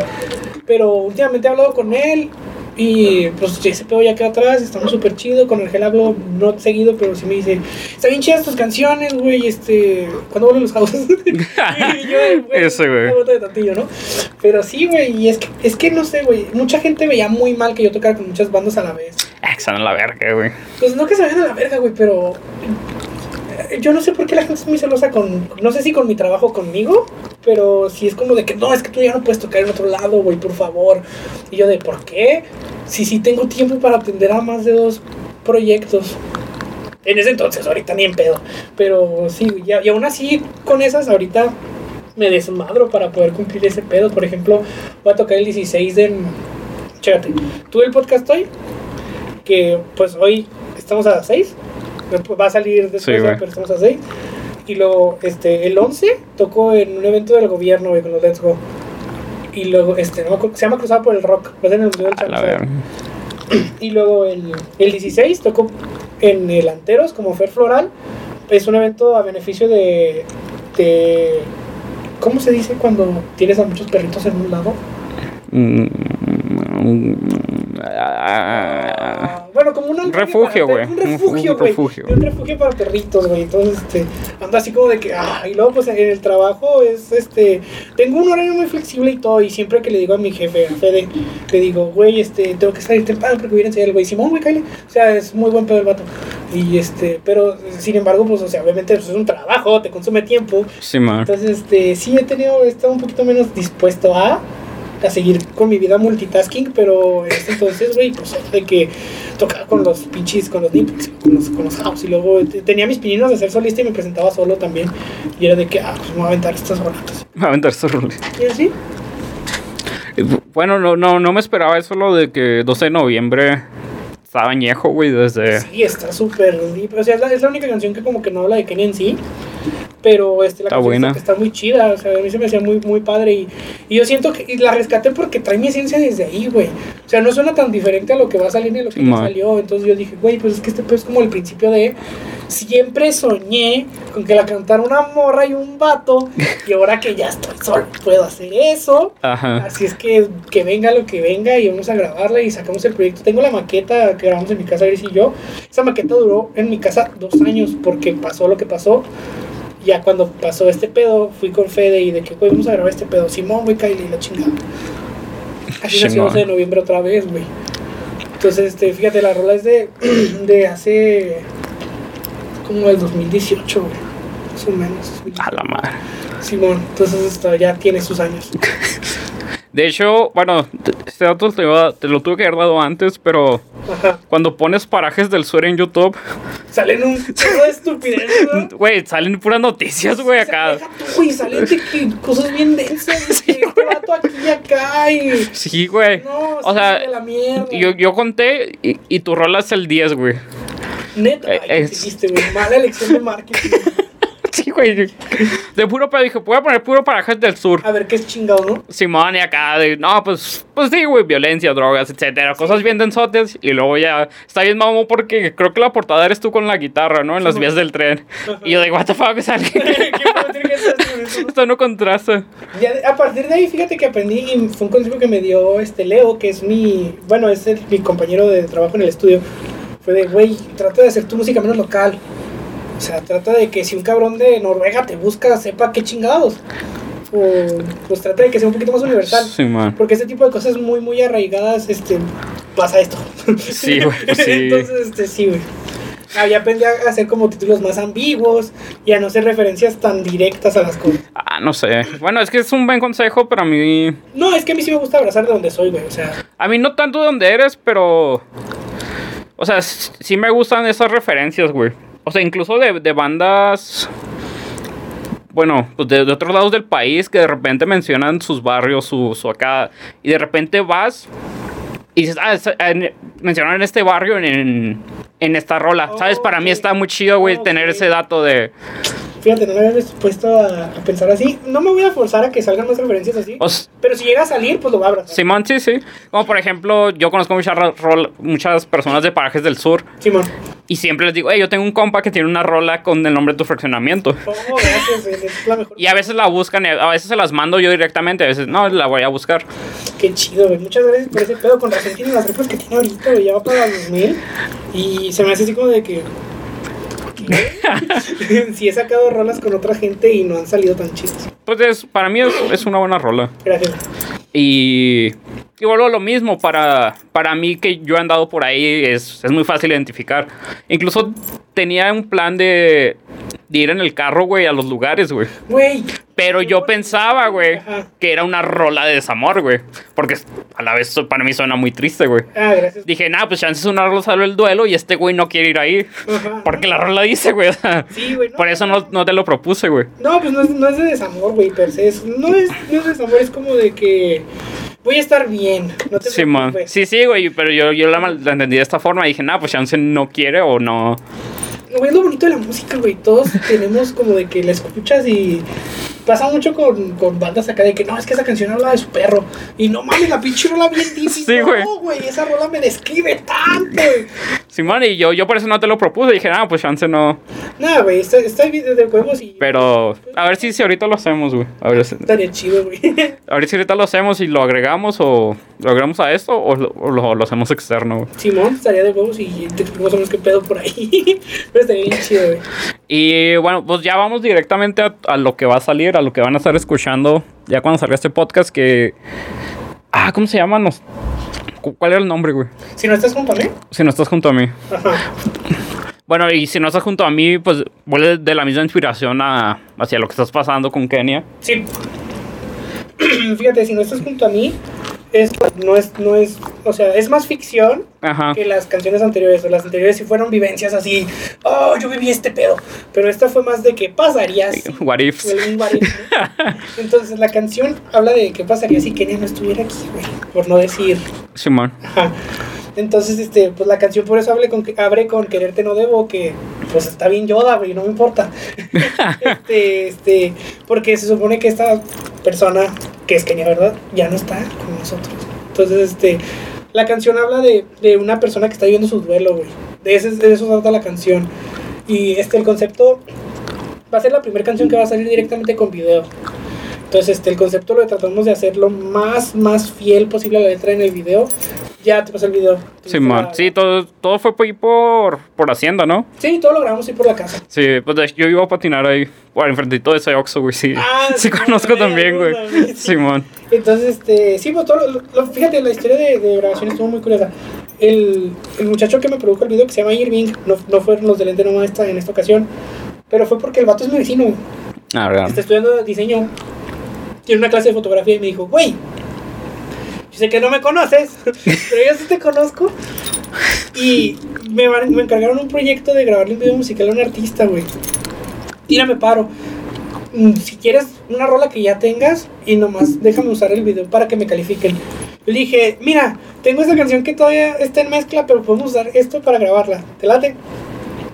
Pero últimamente he hablado con él y pues ese pedo ya queda atrás, estamos súper chido. Con el gel hablo no seguido, pero sí me dice, está bien chidas tus canciones, güey, este, ¿cuándo vuelven los houses? y yo, güey, Ese, güey. de tantillo, ¿no? Pero sí, güey, y es que, es que no sé, güey, mucha gente veía muy mal que yo tocara con muchas bandas a la vez. Ah, que están en la verga, güey. Pues no que se vayan a la verga, güey, pero eh, yo no sé por qué la gente es muy celosa con, no sé si con mi trabajo conmigo, pero si es como de que no, es que tú ya no puedes tocar en otro lado, güey, por favor. Y yo de, ¿por qué? Si sí tengo tiempo para atender a más de dos proyectos. En ese entonces, ahorita ni en pedo. Pero sí, y, y aún así con esas ahorita me desmadro para poder cumplir ese pedo. Por ejemplo, voy a tocar el 16 de... Chécate, tuve el podcast hoy, que pues hoy estamos a 6, va a salir después, Sí, ¿no? güey. pero estamos a 6. Y luego, este, el 11 tocó en un evento del gobierno, güey, con los Let's Go. Y luego, este, no se llama Cruzada por el Rock, lo hacen en el Museo del Champs. Y luego el, el 16 tocó en el Anteros como Fer Floral. Es un evento a beneficio de, de... ¿Cómo se dice cuando tienes a muchos perritos en un lado? Mm, ah, bueno, como un Refugio, güey. Un refugio, Un güey. Un refugio para perritos, güey. Entonces, este, ando así como de que, ah, y luego pues en el trabajo es, este, tengo un horario muy flexible y todo, y siempre que le digo a mi jefe, a Fede, le digo, güey, este, tengo que salir temprano porque voy a enseñar el güey, Simón, güey, cállate. O sea, es muy buen pedo el vato. Y este, pero, sin embargo, pues, o sea, obviamente pues, es un trabajo, te consume tiempo. Sí, man. Entonces, este, sí he tenido, he estado un poquito menos dispuesto a, a seguir con mi vida multitasking, pero en este entonces, güey, pues de que tocaba con los pinches, con los nipples, con los, con los house, y luego te- tenía mis pininos de ser solista y me presentaba solo también, y era de que, ah, pues me voy a aventar estas baratas. Me va a aventar estos. Y así, Bueno, no, no, no me esperaba eso lo de que 12 de noviembre estaba añejo, güey, desde... sí, está súper. O sea, es la, es la única canción que como que no habla de Kenny en sí. Pero este, la Está canción buena. Está, muy chida, o sea, a mí se me hacía muy, muy padre y, y yo siento que y la rescaté porque trae mi esencia desde ahí, güey. O sea, no suena tan diferente a lo que va a salir ni a lo que ya salió. Entonces yo dije, güey, pues es que este pues, es como el principio de... Siempre soñé con que la cantara una morra y un vato y ahora que ya estoy solo puedo hacer eso. Ajá. Así es que que venga lo que venga y vamos a grabarla y sacamos el proyecto. Tengo la maqueta que grabamos en mi casa, Gris y yo. Esa maqueta duró en mi casa dos años porque pasó lo que pasó. Ya cuando pasó este pedo, fui con Fede y de que, güey, vamos a grabar este pedo. Simón, güey, Kylie, la chingada. Así. 12 de noviembre otra vez, güey. Entonces, este, fíjate, la rola es de, de hace como del 2018, güey. Más o menos. A la madre. Simón, entonces esto ya tiene sus años. De hecho, bueno, este dato te, iba- te lo tuve que haber dado antes, pero Ajá. cuando pones parajes del sur en YouTube, Salen un chorro de estupidez, güey, salen puras noticias, güey, acá. Güey, salen de que cosas bien densas. de que este vato aquí y acá y. Sí, güey. No, O sí, sea, la mierda. yo, yo conté y, y tu rola es el 10, güey. Neta, eh, ay, es- ¿qué hiciste, güey. Mala elección de marketing. Sí, güey. De puro pedo dije, voy a poner puro parajes del sur. A ver qué es chingado, ¿no? Simón y acá, de, no, pues, pues sí, güey, violencia, drogas, etcétera, cosas bien densotes. Y luego ya está bien mamón porque creo que la portada eres tú con la guitarra, ¿no? En las Simón. vías del tren. Ajá. Y yo digo, what the fuck, o sea, ¿Qué puedo decir que es no? esto no contrasta. Ya a partir de ahí, fíjate que aprendí y fue un consejo que me dio este Leo, que es mi, bueno, es el- mi compañero de trabajo en el estudio. Fue de, güey, trata de hacer tu música menos local. O sea, trata de que si un cabrón de Noruega te busca, sepa qué chingados. O pues trata de que sea un poquito más universal. Simón. Porque ese tipo de cosas muy, muy arraigadas, este, pasa esto. Sí, güey, sí. Entonces, este, sí, güey. Ah, ya aprendí a hacer como títulos más ambiguos y a no hacer referencias tan directas a las cosas. Ah, no sé. Bueno, es que es un buen consejo, pero a mí. No, es que a mí sí me gusta abrazar de donde soy, güey. O sea, A mí no tanto de donde eres, pero. O sea, sí me gustan esas referencias, güey. O sea, incluso de, de bandas. bueno, pues de, de otros lados del país que de repente mencionan sus barrios, su, su acá, y de repente vas y dices, ah, en- mencionaron este barrio en, en esta rola. ¿Sabes? Para mí está muy chido, güey, tener Ok. ese dato de... Fíjate, no me había puesto a, a pensar así. No me voy a forzar a que salgan más referencias así. o pero si llega a salir, pues lo voy a abrazar. Simón, sí, sí. Como por ejemplo, yo conozco muchas, muchas personas de parajes del sur Simón. Y siempre les digo, hey, yo tengo un compa que tiene una rola con el nombre de tu fraccionamiento. Oh, gracias, güey, es la mejor. Y a veces la buscan, y a veces se las mando yo directamente, a veces no, la voy a buscar. Qué chido, güey. Muchas gracias por ese pedo. Con razón tiene las reglas que tiene ahorita, güey. Ya va para los 2000. Y se me hace así como de que. sí, he sacado rolas con otra gente y no han salido tan chidas. Pues es, para mí es, es una buena rola. Gracias. Y, y vuelvo lo mismo, para, para mí que yo he andado por ahí es, es muy fácil identificar. Incluso tenía un plan de, de ir en el carro, güey, a los lugares, güey. Güey. Pero yo pensaba, güey, que era una rola de desamor, güey. Porque a la vez para mí suena muy triste, güey. Ah, gracias. Dije, nah, pues chance es una rola sobre el duelo y este güey no quiere ir ahí. Ajá. Porque la rola dice, güey. Sí, güey. no. por eso no, no te lo propuse, güey. No, pues no es, no es de desamor, güey, per se. Es- no, es, no es de desamor, es como de que voy a estar bien. No te Sí, man. Sí, sí, güey, pero yo, yo la, la entendí de esta forma. Dije, nah, pues chance no quiere o no. Güey, es lo bonito de la música, güey. Todos tenemos como de que la escuchas y pasa mucho con, con bandas acá de que no, es que esa canción habla de su perro. Y no mames, la pinche rola bien difícil. Sí, güey. No, güey, esa rola me describe tanto. Simón, y yo, yo por eso no te lo propuse. Dije, nah, pues chance no. Nada, güey, está, está bien de huevos y. Pero a ver si, si ahorita lo hacemos, güey. A ver, si- Estaría chido, güey. a ver si ahorita lo hacemos y lo agregamos o lo agregamos a esto o lo, o lo- lo hacemos externo, güey. Simón estaría de huevos y te explicamos más qué pedo por ahí. Pero estaría bien chido, güey. Y bueno, pues ya vamos directamente a, a lo que va a salir, a lo que van a estar escuchando ya cuando salga este podcast que... Ah, ¿cómo se llama? Nos- cu- ¿Cuál era el nombre, güey? Si no estás junto a mí. Si no estás junto a mí. Ajá. Bueno, y si no estás junto a mí, pues vuelve de la misma inspiración a, hacia lo que estás pasando con Kenia. Sí. Fíjate, si no estás junto a mí, es, no es, no es, o sea, es más ficción Ajá. que las canciones anteriores. O las anteriores sí fueron vivencias así, oh, yo viví este pedo. Pero esta fue más de qué pasaría si. What if, ¿no? Entonces la canción habla de qué pasaría si Kenia no estuviera aquí, güey. Por no decir. Simón. Ajá. Entonces, este, pues la canción por eso abre con, abre con Quererte no debo, que pues está bien Yoda, güey, no me importa. este, este, porque se supone que esta persona, que es Kenia, ¿verdad? Ya no está con nosotros. Entonces, este, la canción habla de, de una persona que está viviendo su duelo, güey. De, ese- de eso trata la canción. Y este, el concepto va a ser la primera canción que va a salir directamente con video. Entonces, este, el concepto lo tratamos de hacer lo más, más fiel posible a la letra en el video. Ya te pasé el video. Simón. Sí, todo, todo fue por, ahí por, por Hacienda, ¿no? Sí, todo lo grabamos ahí por la casa. Sí, pues yo iba a patinar ahí. Por enfrentito de ese Oxxo, güey, sí. Ah, sí, sí, conozco también, güey. sí. Simón. Entonces, este, sí, pues todo lo, lo- fíjate, la historia de, de grabación estuvo muy curiosa. El, el muchacho que me produjo el video, que se llama Irving, no, no fueron los de lente nomás esta, en esta ocasión, pero fue porque el vato es mi vecino. Ah, verdad. está estudiando diseño, tiene una clase de fotografía y me dijo, güey, sé que no me conoces, pero yo sí te conozco. Y me, me encargaron un proyecto de grabarle un video musical a un artista, güey. Tírame paro. Mm, Si quieres una rola que ya tengas y nomás déjame usar el video para que me califiquen. Le dije, mira, tengo esta canción que todavía está en mezcla, pero podemos usar esto para grabarla. ¿Te late?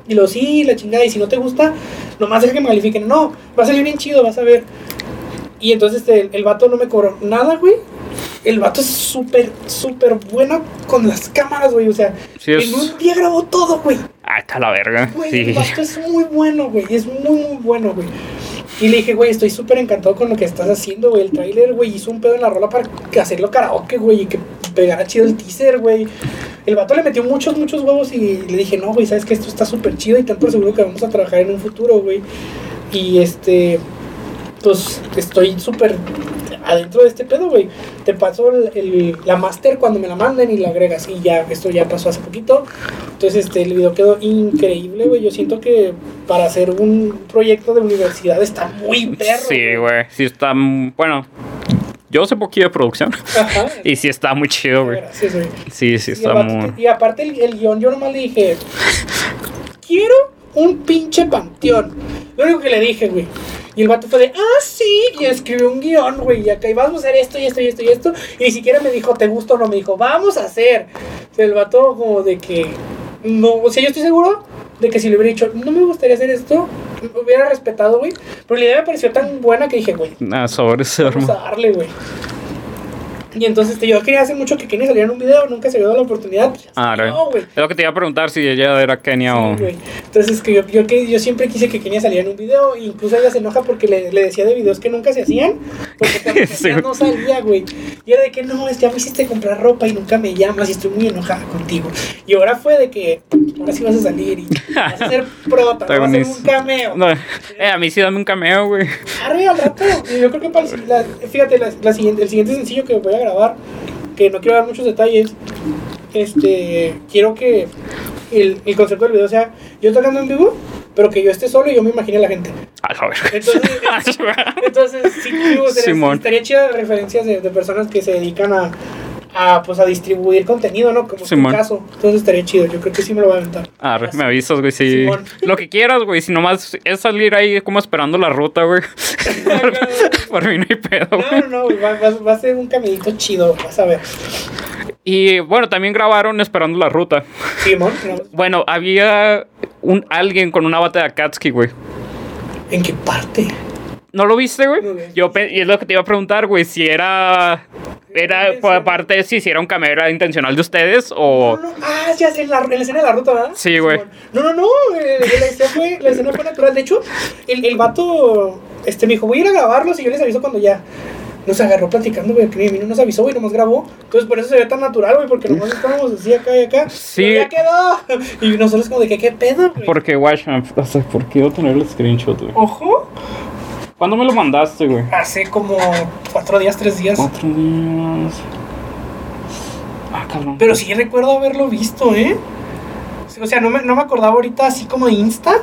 Y lo sí, la chingada. Y si no te gusta, nomás deja que me califiquen. No, va a salir bien chido, vas a ver. Y entonces el, el vato no me cobró nada, güey. El vato es súper, súper bueno con las cámaras, güey. O sea, Sí, es- en un día grabó todo, güey. Ah, está la verga. Güey, Sí. el vato es muy bueno, güey. Es muy, muy bueno, güey. Y le dije, güey, estoy súper encantado con lo que estás haciendo, güey. El tráiler, güey, hizo un pedo en la rola para hacerlo karaoke, güey, y que pegara chido el teaser, güey. El vato le metió muchos, muchos huevos y le dije, no, güey, sabes que esto está súper chido y tan por seguro que vamos a trabajar en un futuro, güey. Y este, pues estoy súper adentro de este pedo, güey. Te paso el, el- la master cuando me la manden y la agregas. Y ya, esto ya pasó hace poquito. Entonces, este, el video quedó increíble, güey. Yo siento que para hacer un proyecto de universidad está muy perro. Sí, güey. Sí está. Bueno, yo sé poquito de producción. Ajá. Y sí está muy chido, güey. Sí, sí está vato muy. y aparte el, el guion, yo nomás le dije, quiero un pinche panteón. Lo único que le dije, güey. Y el vato fue de, ah, sí, y escribió un guion, güey, y acá, y vamos a hacer esto y esto y esto y esto. Y ni siquiera me dijo, ¿te gusta o no? Me dijo, vamos a hacer. O sea, el vato como de que, no, o sea, yo estoy seguro de que si le hubiera dicho, no me gustaría hacer esto, me hubiera respetado, güey. Pero la idea me pareció tan buena que dije, güey, Ah, sobre ese vamos a darle, güey. Y entonces yo quería hace mucho que Kenny saliera en un video, nunca se dio la oportunidad. Ah, güey. Es lo que te iba a preguntar si ella era Kenia o. Sí, güey. Entonces, que yo, yo, que, yo siempre quise que Kenia saliera en un video. e Incluso ella se enoja porque le, le decía de videos que nunca se hacían. Porque cuando Sí, no salía, güey. Y era de que no, ya me hiciste comprar ropa y nunca me llamas y estoy muy enojada contigo. Y ahora fue de que ahora sí vas a salir y vas a ser prota, vas a hacer un cameo. No, eh, a mí sí dame un cameo, güey. Arre al rato. Yo creo que para el, la- fíjate, la, la siguiente, el siguiente sencillo que voy a grabar, que no quiero dar muchos detalles, este, quiero que el, el concepto del video sea yo tocando en vivo, pero que yo esté solo y yo me imagine a la gente. Entonces, entonces sí, digo, Simón. estaría chida referencias de, de personas que se dedican a, a, pues, a distribuir contenido, ¿no? Como es tu Simón. caso. Entonces estaría chido, yo creo que sí me lo voy a aventar. Arre, me avisas, güey, si... Simón. Lo que quieras, güey, si nomás es salir ahí como esperando la ruta, güey. Por mí no hay pedo, No, güey. no, no, güey, va, va- va a ser un caminito chido, vas a ver. Y bueno, también grabaron esperando la ruta. Simón, ¿no? Bueno, había un alguien con una bata de Akatsuki, güey. ¿en qué parte? ¿No lo viste, güey? No. Yo y es lo que te iba a preguntar, güey, si era era por aparte si hiciera un cameo era intencional de ustedes o No, no, ah, ya sé, en la, en la escena de la ruta, ¿verdad? Sí, güey. No, no, no, eh, la, escena fue, la escena fue natural. De hecho, el, el vato este, me dijo, voy a ir a grabarlos y yo les aviso cuando ya. Nos agarró platicando, güey, que no nos avisó, güey, nomás grabó. Entonces por eso se ve tan natural, güey, porque nomás estábamos así acá y acá. Sí. Y ya quedó. Y nosotros como de que, ¿qué pedo, güey? porque watch, o sea, ¿por qué iba a tener el screenshot, güey? Ojo, ¿Cuándo me lo mandaste, güey? hace como cuatro días, tres días. Cuatro días. Ah, cabrón. Pero sí recuerdo haberlo visto, ¿eh? O sea, no me, no me acordaba ahorita así como de Insta,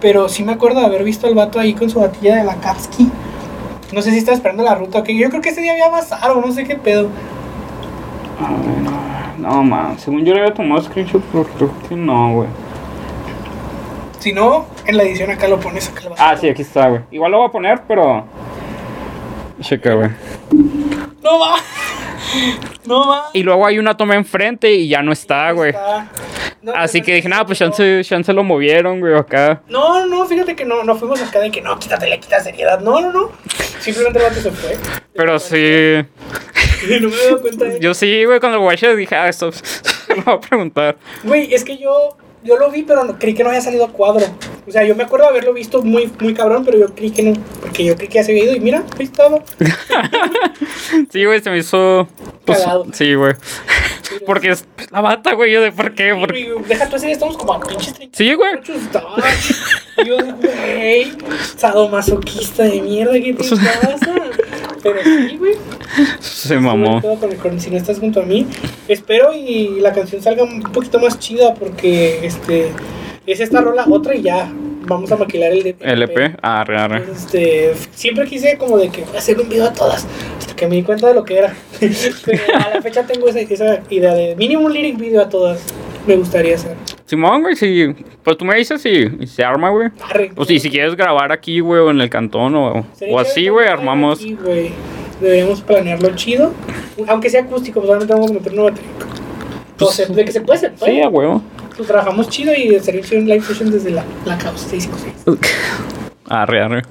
pero sí me acuerdo de haber visto al vato ahí con su batilla de la Katsuki. No sé si estaba esperando la ruta o qué. Yo creo que ese día había bazar o no sé qué pedo. A ver, no, man. Según yo le había tomado screenshot, pero creo que no, güey. Si no, en la edición acá lo pones acá. lo vas a- Ah, sí, aquí está, güey. Igual lo voy a poner, pero. Checa, güey. No va. No va. Y luego hay una toma enfrente y ya no está, güey. No, Así no, que dije, no, nada, pues no. chance, chance lo movieron, güey, acá. No, no, fíjate que no, no fuimos acá de que no, quítate, le quitas seriedad. No, no, no. Simplemente el se fue. Pero sí. no me he dado cuenta de Yo sí, güey, cuando lo dije, ah, esto. lo voy a preguntar. Güey, es que yo, yo lo vi, pero creí que no había salido a cuadro. O sea, yo me acuerdo de haberlo visto muy, muy cabrón, pero yo creí que no, porque yo creí que ya se había ido y mira, ahí estaba. Sí, güey, se me hizo. Pues, Cagado. sí, güey. Porque es la bata, güey. Yo de por qué. Por- güey, deja tú así, estamos como a pinches 30 Sí, güey. Yo, güey, sadomasoquista de mierda, ¿qué te pasa? Pero sí, güey. Se mamó. Si no estás junto a mí. Espero y la canción salga un poquito más chida porque este es esta rola otra y ya vamos a maquilar el de LP. Arre, arre. Este, siempre quise como de que voy a hacer un video a todas, hasta que me di cuenta de lo que era. Pero a la fecha tengo esa, esa idea de mínimo un lyric video a todas. Me gustaría hacer. Simón, güey, sí. Pues tú me dices y, y se arma, güey. O si, si quieres grabar aquí, güey, o en el cantón, o, o así, güey, armamos. aquí, güey. Deberíamos planearlo chido. Aunque sea acústico, pues obviamente vamos a meter una batería. O sea, de que se puede, se puede. Sí, a huevo. Pues trabajamos chido y sería chido un live session desde la, la 656. Arre, arre.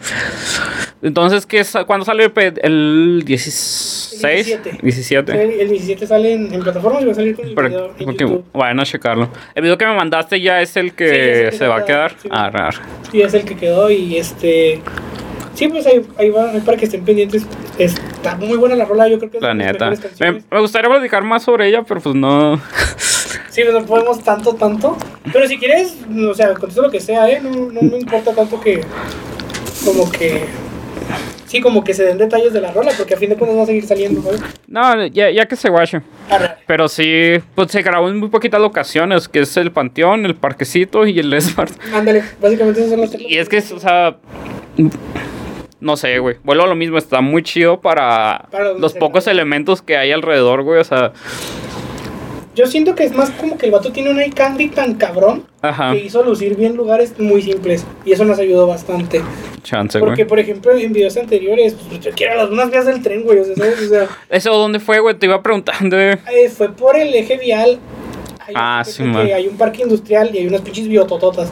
Entonces, ¿qué ¿cuándo sale el, pe- el 16? El 17. 17. El, el 17 sale en, en plataformas y va a salir con el Pero- video en porque vayan a checarlo. El video que me mandaste ya es el que Sí, es el que se va a quedar. sí. Arre, arre. Sí, es el que quedó y este... Sí, pues ahí, ahí va, para que estén pendientes. Está muy buena la rola, yo creo que es La neta. Me, me gustaría platicar más sobre ella, pero pues no. Sí, no podemos tanto, tanto. Pero si quieres, o sea, contesto lo que sea, ¿eh? No, no me importa tanto que... Como que... Sí, como que se den detalles de la rola, porque a fin de cuentas va a seguir saliendo, ¿sabes? No, ya, ya que se guache. Arre. Pero sí, pues se grabó en muy poquitas locaciones, que es el Panteón, el Parquecito y el Esmart. Ándale, básicamente esos son los tres. Y es que, es, o sea, no sé, güey. Vuelvo a lo mismo, está muy chido para, Para los pocos elementos que hay alrededor, güey. O sea, Yo siento que es más como que el vato tiene un eye candy tan cabrón Ajá. que hizo lucir bien lugares muy simples. Y eso nos ayudó bastante. Chance, güey. Porque, por ejemplo, en videos anteriores, pues yo quiero las unas vías del tren, güey. O sea, ¿sabes? O sea, ¿Eso dónde fue, güey? Te iba preguntando. eh. eh, fue por el eje vial. Hay, Ah, sí, man. hay un parque industrial y hay unas pinches biotototas.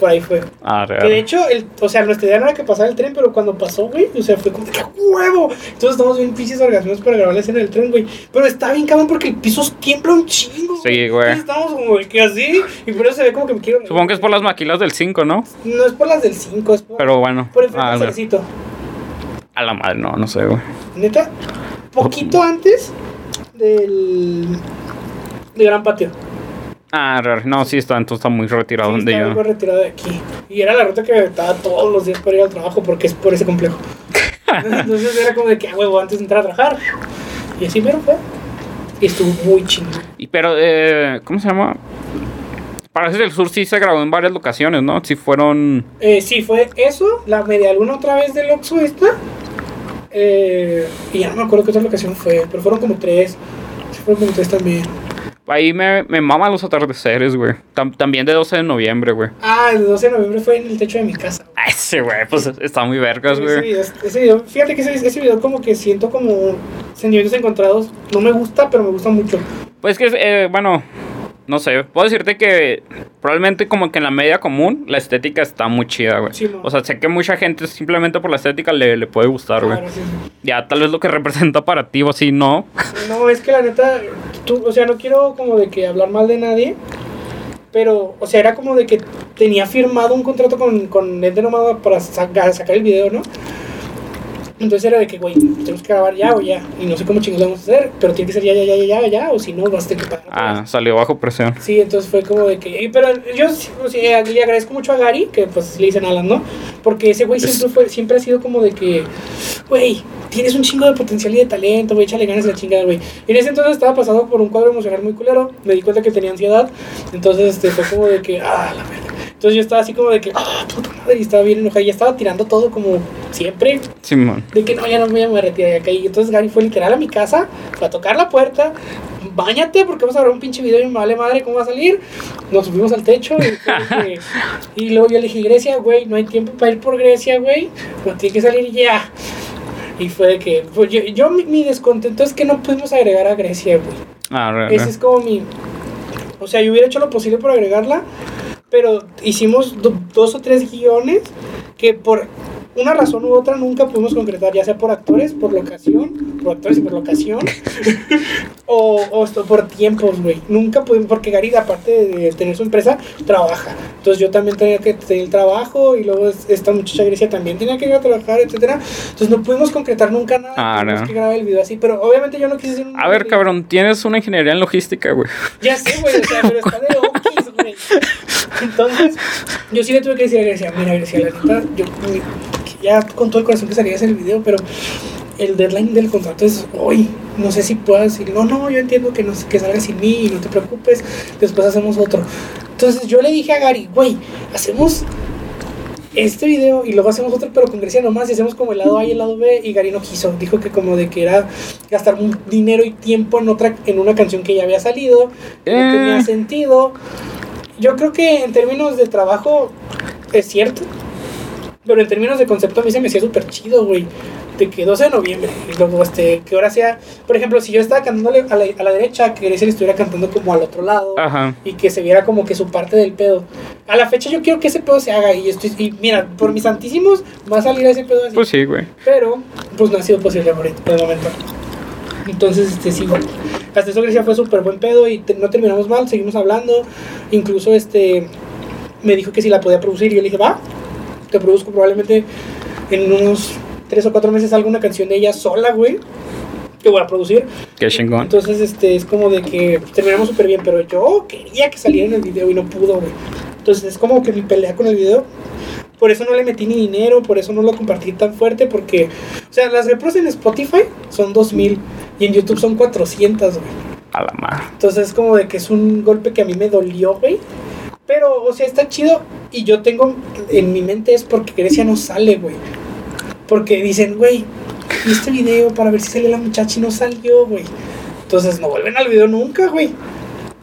Por ahí fue. Ah, Que de real. hecho, el, o sea, nuestra idea no era que pasara el tren, pero cuando pasó, güey, o sea, fue como de que huevo. Entonces estamos bien pinches orgasmos para grabar la escena del tren, güey. Pero está bien cabrón porque el piso tiembla un chingo. Sí, güey. Estamos como que así, y por eso se ve como que me quiero. Supongo que es por las maquilas del 5, ¿no? No es por las del 5, es por, Pero bueno. por el Ah, no. A la madre, no, no sé, güey. Neta, poquito antes del. de Gran Patio. Ah. No, sí está, entonces está muy retirado Sí, donde estaba yo. algo retirado de aquí. Y era la ruta que me aventaba todos los días para ir al trabajo porque es por ese complejo. Entonces era como de que, a huevo, antes de entrar a trabajar. Y así mero fue. Y estuvo muy chingón. Y pero, eh, ¿cómo se llama? Que el sur sí se grabó en varias locaciones, ¿no? Sí fueron. Eh, sí, fue eso, la media luna otra vez del Oxxo esta. Eh, y ya no me acuerdo qué otra locación fue, pero fueron como tres. Sí, fueron como tres también. Ahí me, me maman los atardeceres, güey. Tam- también de 12 de noviembre, güey. Ah, el 12 de noviembre fue en el techo de mi casa. Ah, Ese, güey, pues está muy vergas, Ese güey. video, ese video- fíjate que ese, ese video como que siento como sentimientos encontrados. No me gusta, pero me gusta mucho. Pues que, eh, bueno, no sé. Puedo decirte que probablemente como que en la media común la estética está muy chida, güey. Sí, o sea, sé que mucha gente simplemente por la estética le, le puede gustar, güey. Claro, sí. Ya tal vez lo que representa para ti o así, no. No, es que la neta, tú, o sea, no quiero como de que hablar mal de nadie, pero, o sea, era como de que tenía firmado un contrato con, con Ente Nomada para sacar, sacar el video, ¿no? Entonces era de que, güey, tenemos que grabar ya o ya, y no sé cómo chingados vamos a hacer, pero tiene que ser ya, ya, ya, ya, ya, ya, o si no, vas a tener que pagar. otra Ah, salió bajo presión. Sí, entonces fue como de que. Pero yo o sea, le agradezco mucho a Gary, que pues le dicen Alan, ¿no? Porque ese güey siempre, fue, siempre ha sido como de que, güey, tienes un chingo de potencial y de talento, güey, échale ganas a la chingada, güey. Y en ese entonces estaba pasando por un cuadro emocional muy culero, me di cuenta que tenía ansiedad, entonces este, fue como de que, ah, la verga. Entonces yo estaba así como de que, ah, puta madre, y estaba bien enojado, y ya estaba tirando todo como siempre, Simón. de que no, ya no me voy a retirar de acá. Y entonces Gary fue literal a mi casa, fue a tocar la puerta, bañate porque vamos a grabar un pinche video y me vale madre cómo va a salir. Nos subimos al techo y, que- y luego yo le dije, Grecia, güey, no hay tiempo para ir por Grecia, güey, no tiene que salir ya. Y fue de que, pues yo, yo mi, mi descontento es que no pudimos agregar a Grecia, güey. Ah, real. Ese es como mi... O sea, yo hubiera hecho lo posible por agregarla, pero hicimos do- dos o tres guiones que por una razón u otra nunca pudimos concretar, ya sea por actores, por locación, por actores y por locación, o, o esto, por tiempos, güey. Nunca pudimos, porque Gary, aparte de tener su empresa, trabaja. Entonces yo también tenía que tener el trabajo y luego es- esta muchacha Grecia también tenía que ir a trabajar, etcétera. Entonces no pudimos concretar nunca nada. Ah, no. que grabar el video así, pero obviamente yo no quise hacer un A ver, video- cabrón, tienes una ingeniería en logística, güey. ya sé, güey, o sea, pero está de güey. Entonces, yo sí le tuve que decir a Grecia, mira, Grecia, la neta, yo ya con todo el corazón que salía a hacer el video, pero el deadline del contrato es hoy. No sé si puedas decir, no, no, yo entiendo que, no, que salga sin mí y no te preocupes, después hacemos otro. Entonces yo le dije a Gary, güey, hacemos este video y luego hacemos otro, pero con Grecia nomás y hacemos como el lado A y el lado B. Y Gary no quiso, dijo que como de que era gastar dinero y tiempo en otra en una canción que ya había salido, que no Eh. tenía sentido. Yo creo que en términos de trabajo es cierto, pero en términos de concepto a mí se me hacía súper chido, güey. De que 12 de noviembre, y luego este, que ahora sea, por ejemplo, si yo estaba cantándole a la, a la derecha, que Grecia le estuviera cantando como al otro lado Ajá. y que se viera como que su parte del pedo. A la fecha yo quiero que ese pedo se haga y estoy y mira, por mis santísimos va a salir ese pedo así. Pues sí, güey. Pero pues no ha sido posible por el momento. Entonces, este sí. Hasta eso Grecia fue súper buen pedo y te- no terminamos mal, seguimos hablando. Incluso este me dijo que si la podía producir y yo le dije, va, te produzco probablemente en unos tres o cuatro meses alguna canción de ella sola, güey. Que voy a producir. Qué chingón. Entonces, este, es como de que terminamos súper bien, pero yo quería que saliera en el video y no pudo, güey. Entonces, es como que mi pelea con el video. Por eso no le metí ni dinero, por eso no lo compartí tan fuerte, porque, o sea, las repros en Spotify son 2000 y en YouTube son 400, güey. A la madre. Entonces, es como de que es un golpe que a mí me dolió, güey. Pero, o sea, está chido y yo tengo en mi mente es porque Grecia no sale, güey. Porque dicen, güey, ¿y este video para ver si sale la muchacha y no salió, güey? Entonces no vuelven al video nunca, güey.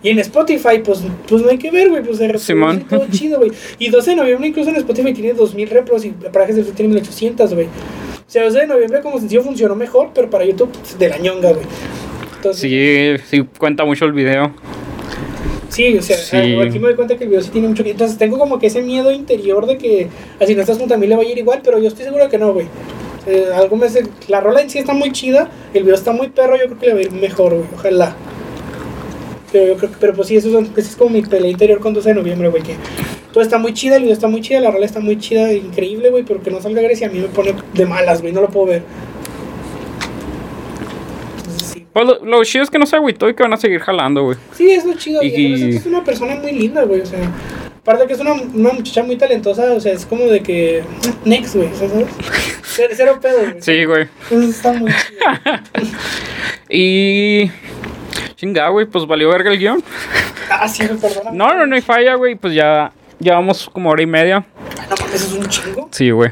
Y en Spotify, pues, pues no hay que ver, güey, pues de Simón. todo chido, güey. Y 12 de noviembre incluso en Spotify tiene 2000 repros y para que se tiene 1800, güey. O sea, 12 de noviembre como sencillo funcionó mejor, pero para YouTube pues, de la ñonga, güey. Entonces, Sí, sí cuenta mucho el video. Sí, o sea, Sí. ah, aquí me doy cuenta que el video sí tiene mucho que... Entonces tengo como que ese miedo interior de que así no estás junto a mí le va a ir igual, pero yo estoy seguro que no, güey. Eh, algo me hace- La rola en sí está muy chida, el video está muy perro, yo creo que le va a ir mejor, güey, ojalá. Pero yo creo que, pero pues sí, eso, son, esa es como mi pelea interior con 12 de noviembre, güey, que todo está muy chida, el video está muy chida, la rola está muy chida, increíble, güey, pero que no salga Grecia a mí me pone de malas, güey, no lo puedo ver. Entonces, sí. Pues lo, lo chido es que no se agüitó y que van a seguir jalando, güey. Sí, es lo chido. Y, es una persona muy linda, güey. O sea, aparte que es una, una muchacha muy talentosa, o sea, es como de que. Next, güey. ¿sabes? Cero- Cero pedo, güey. Sí, güey. Entonces está muy chido. Y. Chinga, güey, pues valió verga el guion. Ah, sí, perdona. No, no, no hay falla, güey. Pues ya llevamos como hora y media. Ay, no, porque eso es un chingo. Sí, güey.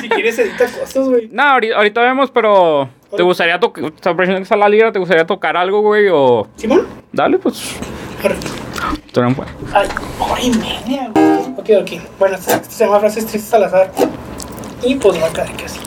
Si quieres, edita cosas, güey. No, ahorita, ahorita vemos, pero. ¿Te gustaría tocar? ¿Te parece que está la liga? ¿Te gustaría tocar algo, güey? O. ¿Simón? Dale, pues. Puedes. Ay, hora y media, güey. Ok, ok. Bueno, esto se llama frases tristes al azar. Y pues va a caer que así.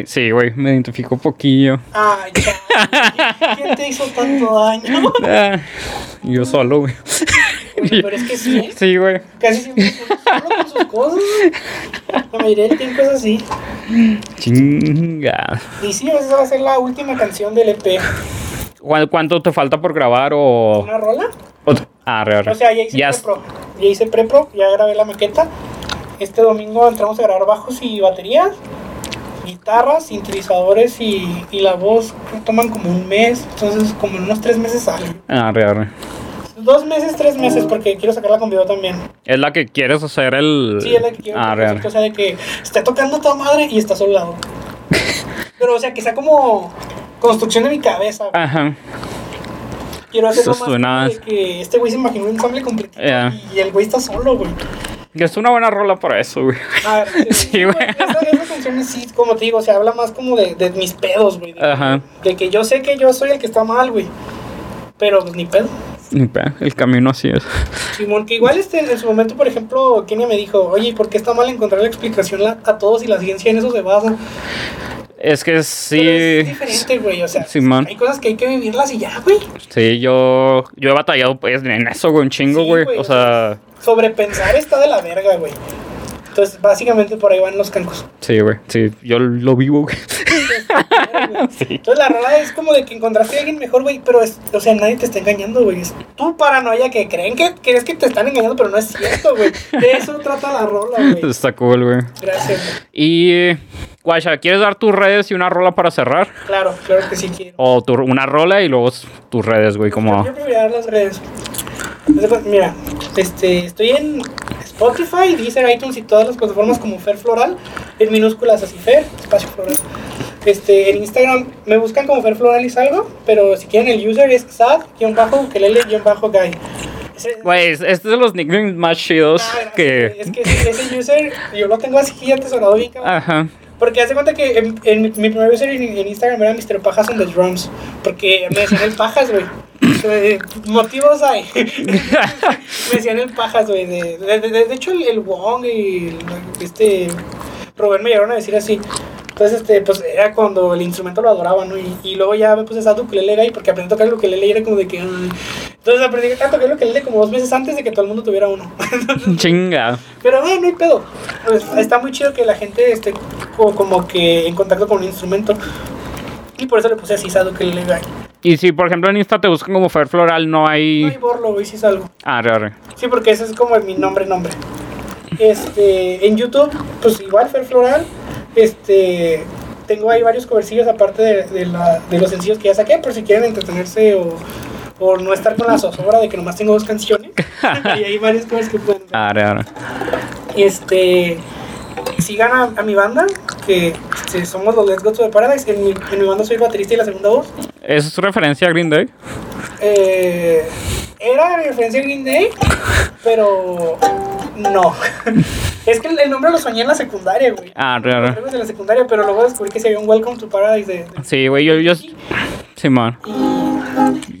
Me Sí, güey, me identifico un poquillo. Ay, ya. ¿Quién te hizo tanto daño? Ah, yo solo, güey. Pero es que sí. Sí, güey. Casi siempre solo con sus cosas. La mayoría del tiempo es así. Chinga. Y sí, esa va a ser la última canción del EP. ¿Cuán- ¿Cuánto te falta por grabar o...? ¿Una rola? Ah, re, re. O sea, ya hice Ya prepro. Ya hice prepro, ya grabé la maqueta. Este domingo entramos a grabar bajos y baterías, guitarras, sintetizadores y, y la voz toman como un mes. Entonces, como en unos tres meses sale. Ah, re, re. Dos meses, tres meses, porque quiero sacarla con video también. Es la que quieres hacer el... Sí, es la que quiero. Ah, que re, resulte, re. O sea, de que esté tocando toda madre y está soldado. Pero, o sea, que sea como construcción de mi cabeza. Ajá. Quiero hacerlo Eso más de que este güey se imaginó un ensamble completo y el güey está solo, güey. Es una buena rola para eso, güey. Ah, Sí, güey. Esa, esa canción sí, como te digo, se habla más como de, de mis pedos, güey. De, Ajá. de que yo sé que yo soy el que está mal, güey. Pero pues ni pedo. Ni pe- El camino así es. Simón, que igual este, en su momento, por ejemplo, Kenia me dijo, oye, ¿y ¿por qué está mal encontrar la explicación a todos y la ciencia en eso se basa? Es que Pero sí... es diferente, güey. O sea, hay cosas que hay que vivirlas y ya, güey. Sí, yo... Yo he batallado pues en eso, güey, un chingo, Sí, güey. güey, O o sea... Sobrepensar está de la verga, güey. Entonces, básicamente por ahí van los cancos. Sí, güey. Sí, yo lo vivo, güey. Sí. Entonces la rola es como de que encontraste a alguien mejor, güey, pero es, o sea, nadie te está engañando, güey. Es tu paranoia que creen que crees que te están engañando, pero no es cierto, güey. De eso trata la rola, güey. Está cool, güey. Gracias. Y... Guacha, ¿quieres dar tus redes y una rola para cerrar? Claro, claro que sí quiero. O tu- una rola y luego tus redes, güey, como... Yo voy a dar las redes. Cuenta- Mira, este, estoy en Spotify, Deezer, iTunes y todas las plataformas como Fer Floral, en minúsculas así, Fer, espacio floral. Este, en Instagram me buscan como Fer Floral y salgo, pero si quieren el user es sad-ukelele-guy. Güey, es- este es de los nicknames más chidos Ah, que... Es que ese, user yo lo tengo así atesorado bien cabrón. Ajá. Porque hace cuenta que en, mi primer user en, en Instagram era Mr. Pajas on the Drums. Porque me decían el Pajas, güey. Motivos hay. me decían el Pajas, güey. De, de, de- de hecho, el, el Wong y el- este. Robert me llegaron a decir así. Entonces, este, pues era cuando el instrumento lo adoraba, ¿no? Y, y luego ya me puse a ukulele gay porque aprendí a tocar el ukulele y era como de que. Entonces aprendí a tocar el ukulele como dos meses antes de que todo el mundo tuviera uno. Chinga. Pero bueno, no hay pedo. Pues, está muy chido que la gente esté co- como que en contacto con un instrumento. Y por eso le puse así Sado que le. Y si, por ejemplo, en Insta te buscan como Fer Floral, no No hay... hay borlo, güey, sí salgo. Ah, re, re. Sí, porque ese es como mi nombre, nombre. Este, en YouTube, pues igual Fer Floral. Este, tengo ahí varios covercillos aparte de, de la- de los sencillos que ya saqué, por si quieren entretenerse o, o no estar con la zozobra de que nomás tengo dos canciones. y hay varias cosas que pueden ver. Ah, re, re. Este. Sigan a, a mi banda, que este, somos los Let's Go to the Paradise. En mi, en mi banda soy el baterista y la segunda voz. ¿Es su referencia a Green Day? Eh, era referencia a Green Day, pero no. es que el, nombre lo soñé en la secundaria, güey. Ah, re, re. De la secundaria, pero luego descubrí que se había un Welcome to Paradise de. de- Sí, güey, yo... yo... Sí, man. y-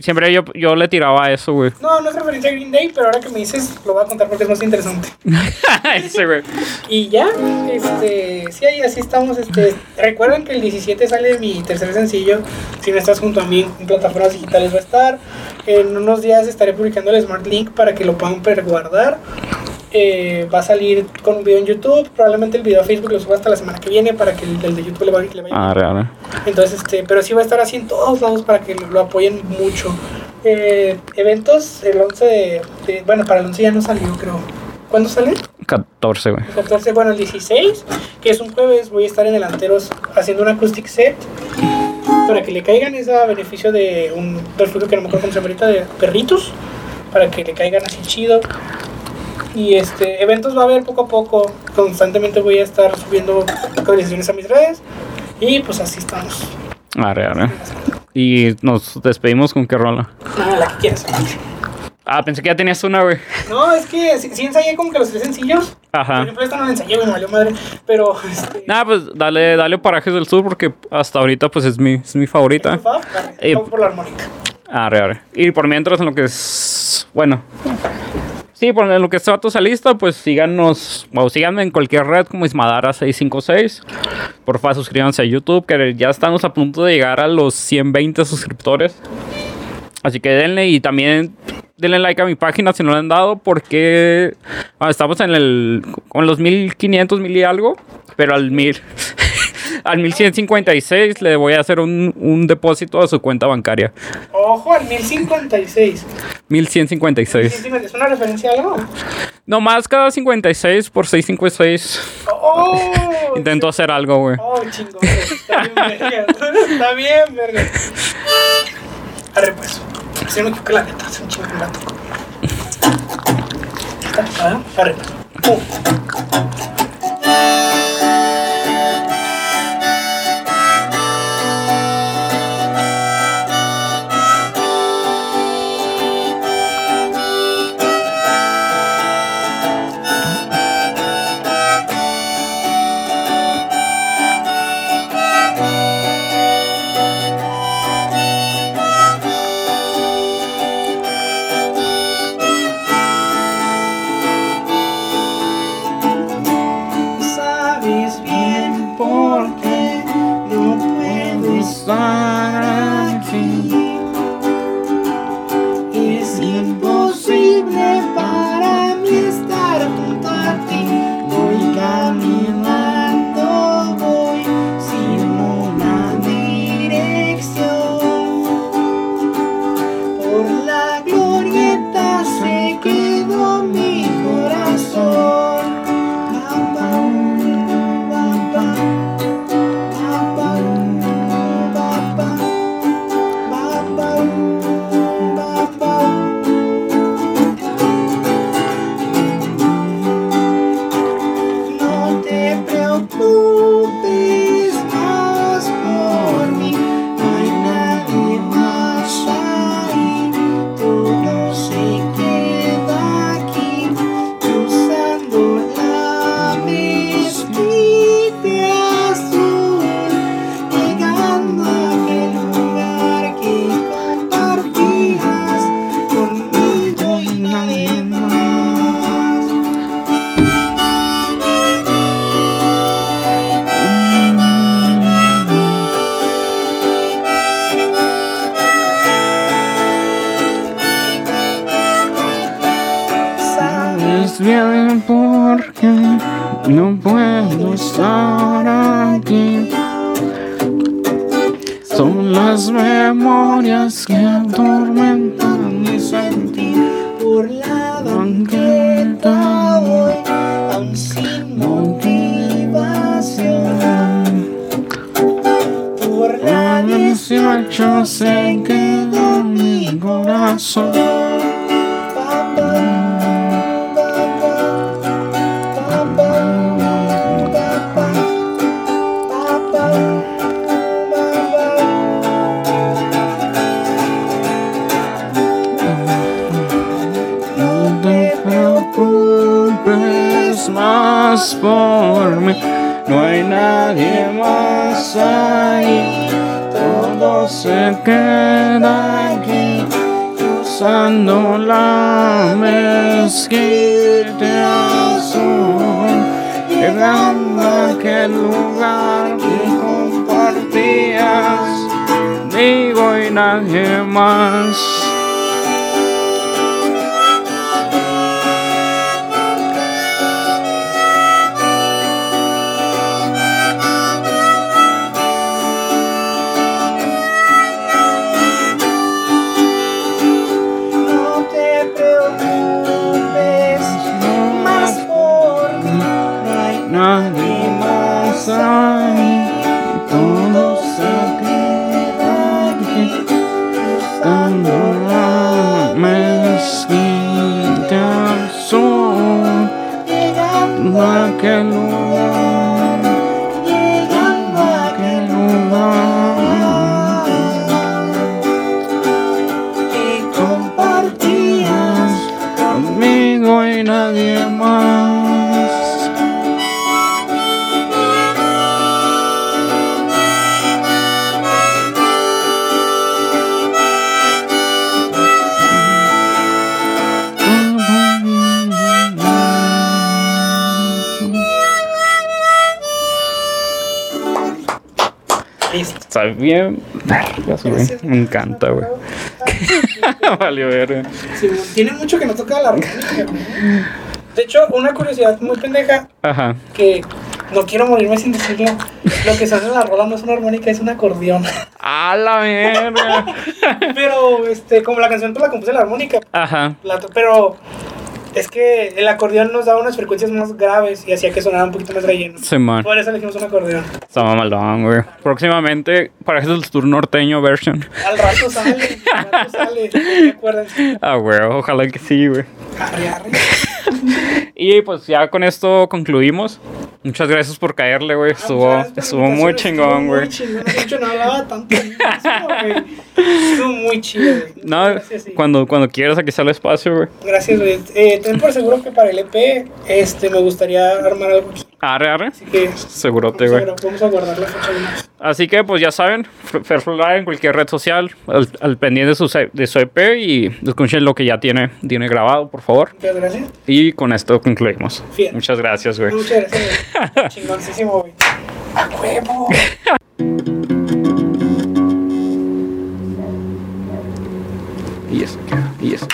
Siempre yo, yo le tiraba a eso, güey. no, no es referencia a Green Day, pero ahora que me dices, lo voy a contar porque es más interesante. Ese, güey. Y ya, este, sí, ahí así estamos, este, recuerden que el 17 sale mi tercer sencillo, si no estás junto a mí en plataformas digitales va a estar, en unos días estaré publicando el Smart Link para que lo puedan guardar, eh, va a salir con un video en YouTube, probablemente el video a Facebook lo suba hasta la semana que viene para que el, el de YouTube le vaya, le vaya Ah, re, re. entonces, este, pero sí va a estar así en todos lados para que lo, lo apoyen mucho. Eh, eventos, el 11 de, de- Bueno, para el 11 ya no salió, creo. ¿Cuándo sale? 14, güey. El 14, bueno, el 16, que es un jueves, voy a estar en Delanteros haciendo un acoustic set para que le caigan ese beneficio de un refugio que no me acuerdo cómo se llama ahorita, de perritos, para que le caigan así chido. Y este, eventos va a haber poco a poco, constantemente voy a estar subiendo actualizaciones a mis redes y pues así estamos. Ah, re, re. Y nos despedimos con qué rola. Nada, la que quieras. Ah, pensé que ya tenías una, güey. No, es que sí, sí ensayé como que los tres sencillos. Por Ajá. ejemplo, esta no la ensayé, me valió madre. Pero, este. Nada, pues dale, dale Parajes del Sur porque hasta ahorita pues es mi, es mi favorita. Arre, Eh, por la armónica. Ah, re, re. Y por mientras en lo que es... Bueno. Sí, por en lo que está tu lista, pues síganos, o síganme en cualquier red como Ismadara656. Porfa, suscríbanse a YouTube, que ya estamos a punto de llegar a los 120 suscriptores. Así que denle y también denle like a mi página si no lo han dado, porque ah, estamos en el con los 1500, mil y algo, pero al mil. al 1156 le voy a hacer un, un depósito a su cuenta bancaria. Ojo, al 1056. 1156. ¿Es una referencia a algo? No más cada 56 por 656. Oh, Intento hacer algo, güey. Oh, chingón. Está bien, verga. Está bien, verga. Arre, pues. Si no me equivoco, la neta, un chingo que me la toco. Está, ¿ah? Arre, pues. Estar aquí. Son las memorias que atormentan mi sentir. por la banqueta hoy, aún sin motivación. Por la A 18 se quedó mi corazón. No hay nadie más ahí. Todo se queda aquí, usando la mezquita azul, llegando a aquel lugar que compartías conmigo y nadie más. Vergas, güey. Me encanta, güey. Valió ver. Sí, tiene mucho que no toca la. De hecho, una curiosidad muy pendeja Ajá. que no quiero morirme sin decirlo. Lo que se hace en la rola no es una armónica, es un acordeón. A la verga. Pero, este, como la canción pues la compuse la armónica, Ajá. la pero es que el acordeón nos daba unas frecuencias más graves y hacía que sonara un poquito más relleno. Sí, man. Por eso elegimos un acordeón. Estaba malón, güey. Próximamente, para eso es tu norteño version. Al rato sale, al rato sale. Acuérdense. Ah, güey. Ojalá que sí, güey. Arre, arre. Y pues ya con esto concluimos. Muchas gracias por caerle, güey. Estuvo, por estuvo muy chingón, estuvo güey. Muy chingón. Hecho, no hablaba tanto. güey. Estuvo muy chido, güey. No, Gracias, sí. cuando, cuando quieras, aquí está el espacio, güey. Gracias, güey. Eh, ten por seguro que para el EP este, me gustaría armar algo. Arre, arre. Así que Segurote, güey. vamos a guardar la fecha. güey. Así que, pues ya saben, Fairfly en cualquier red social, al, al pendiente de su, de su EP y escuchen lo que ya tiene, tiene grabado, por favor. Muchas gracias. Y con esto concluimos. Muchas gracias, güey. Muchas gracias, güey. Chingoncísimo, güey. ¡A huevo! Y eso, y eso.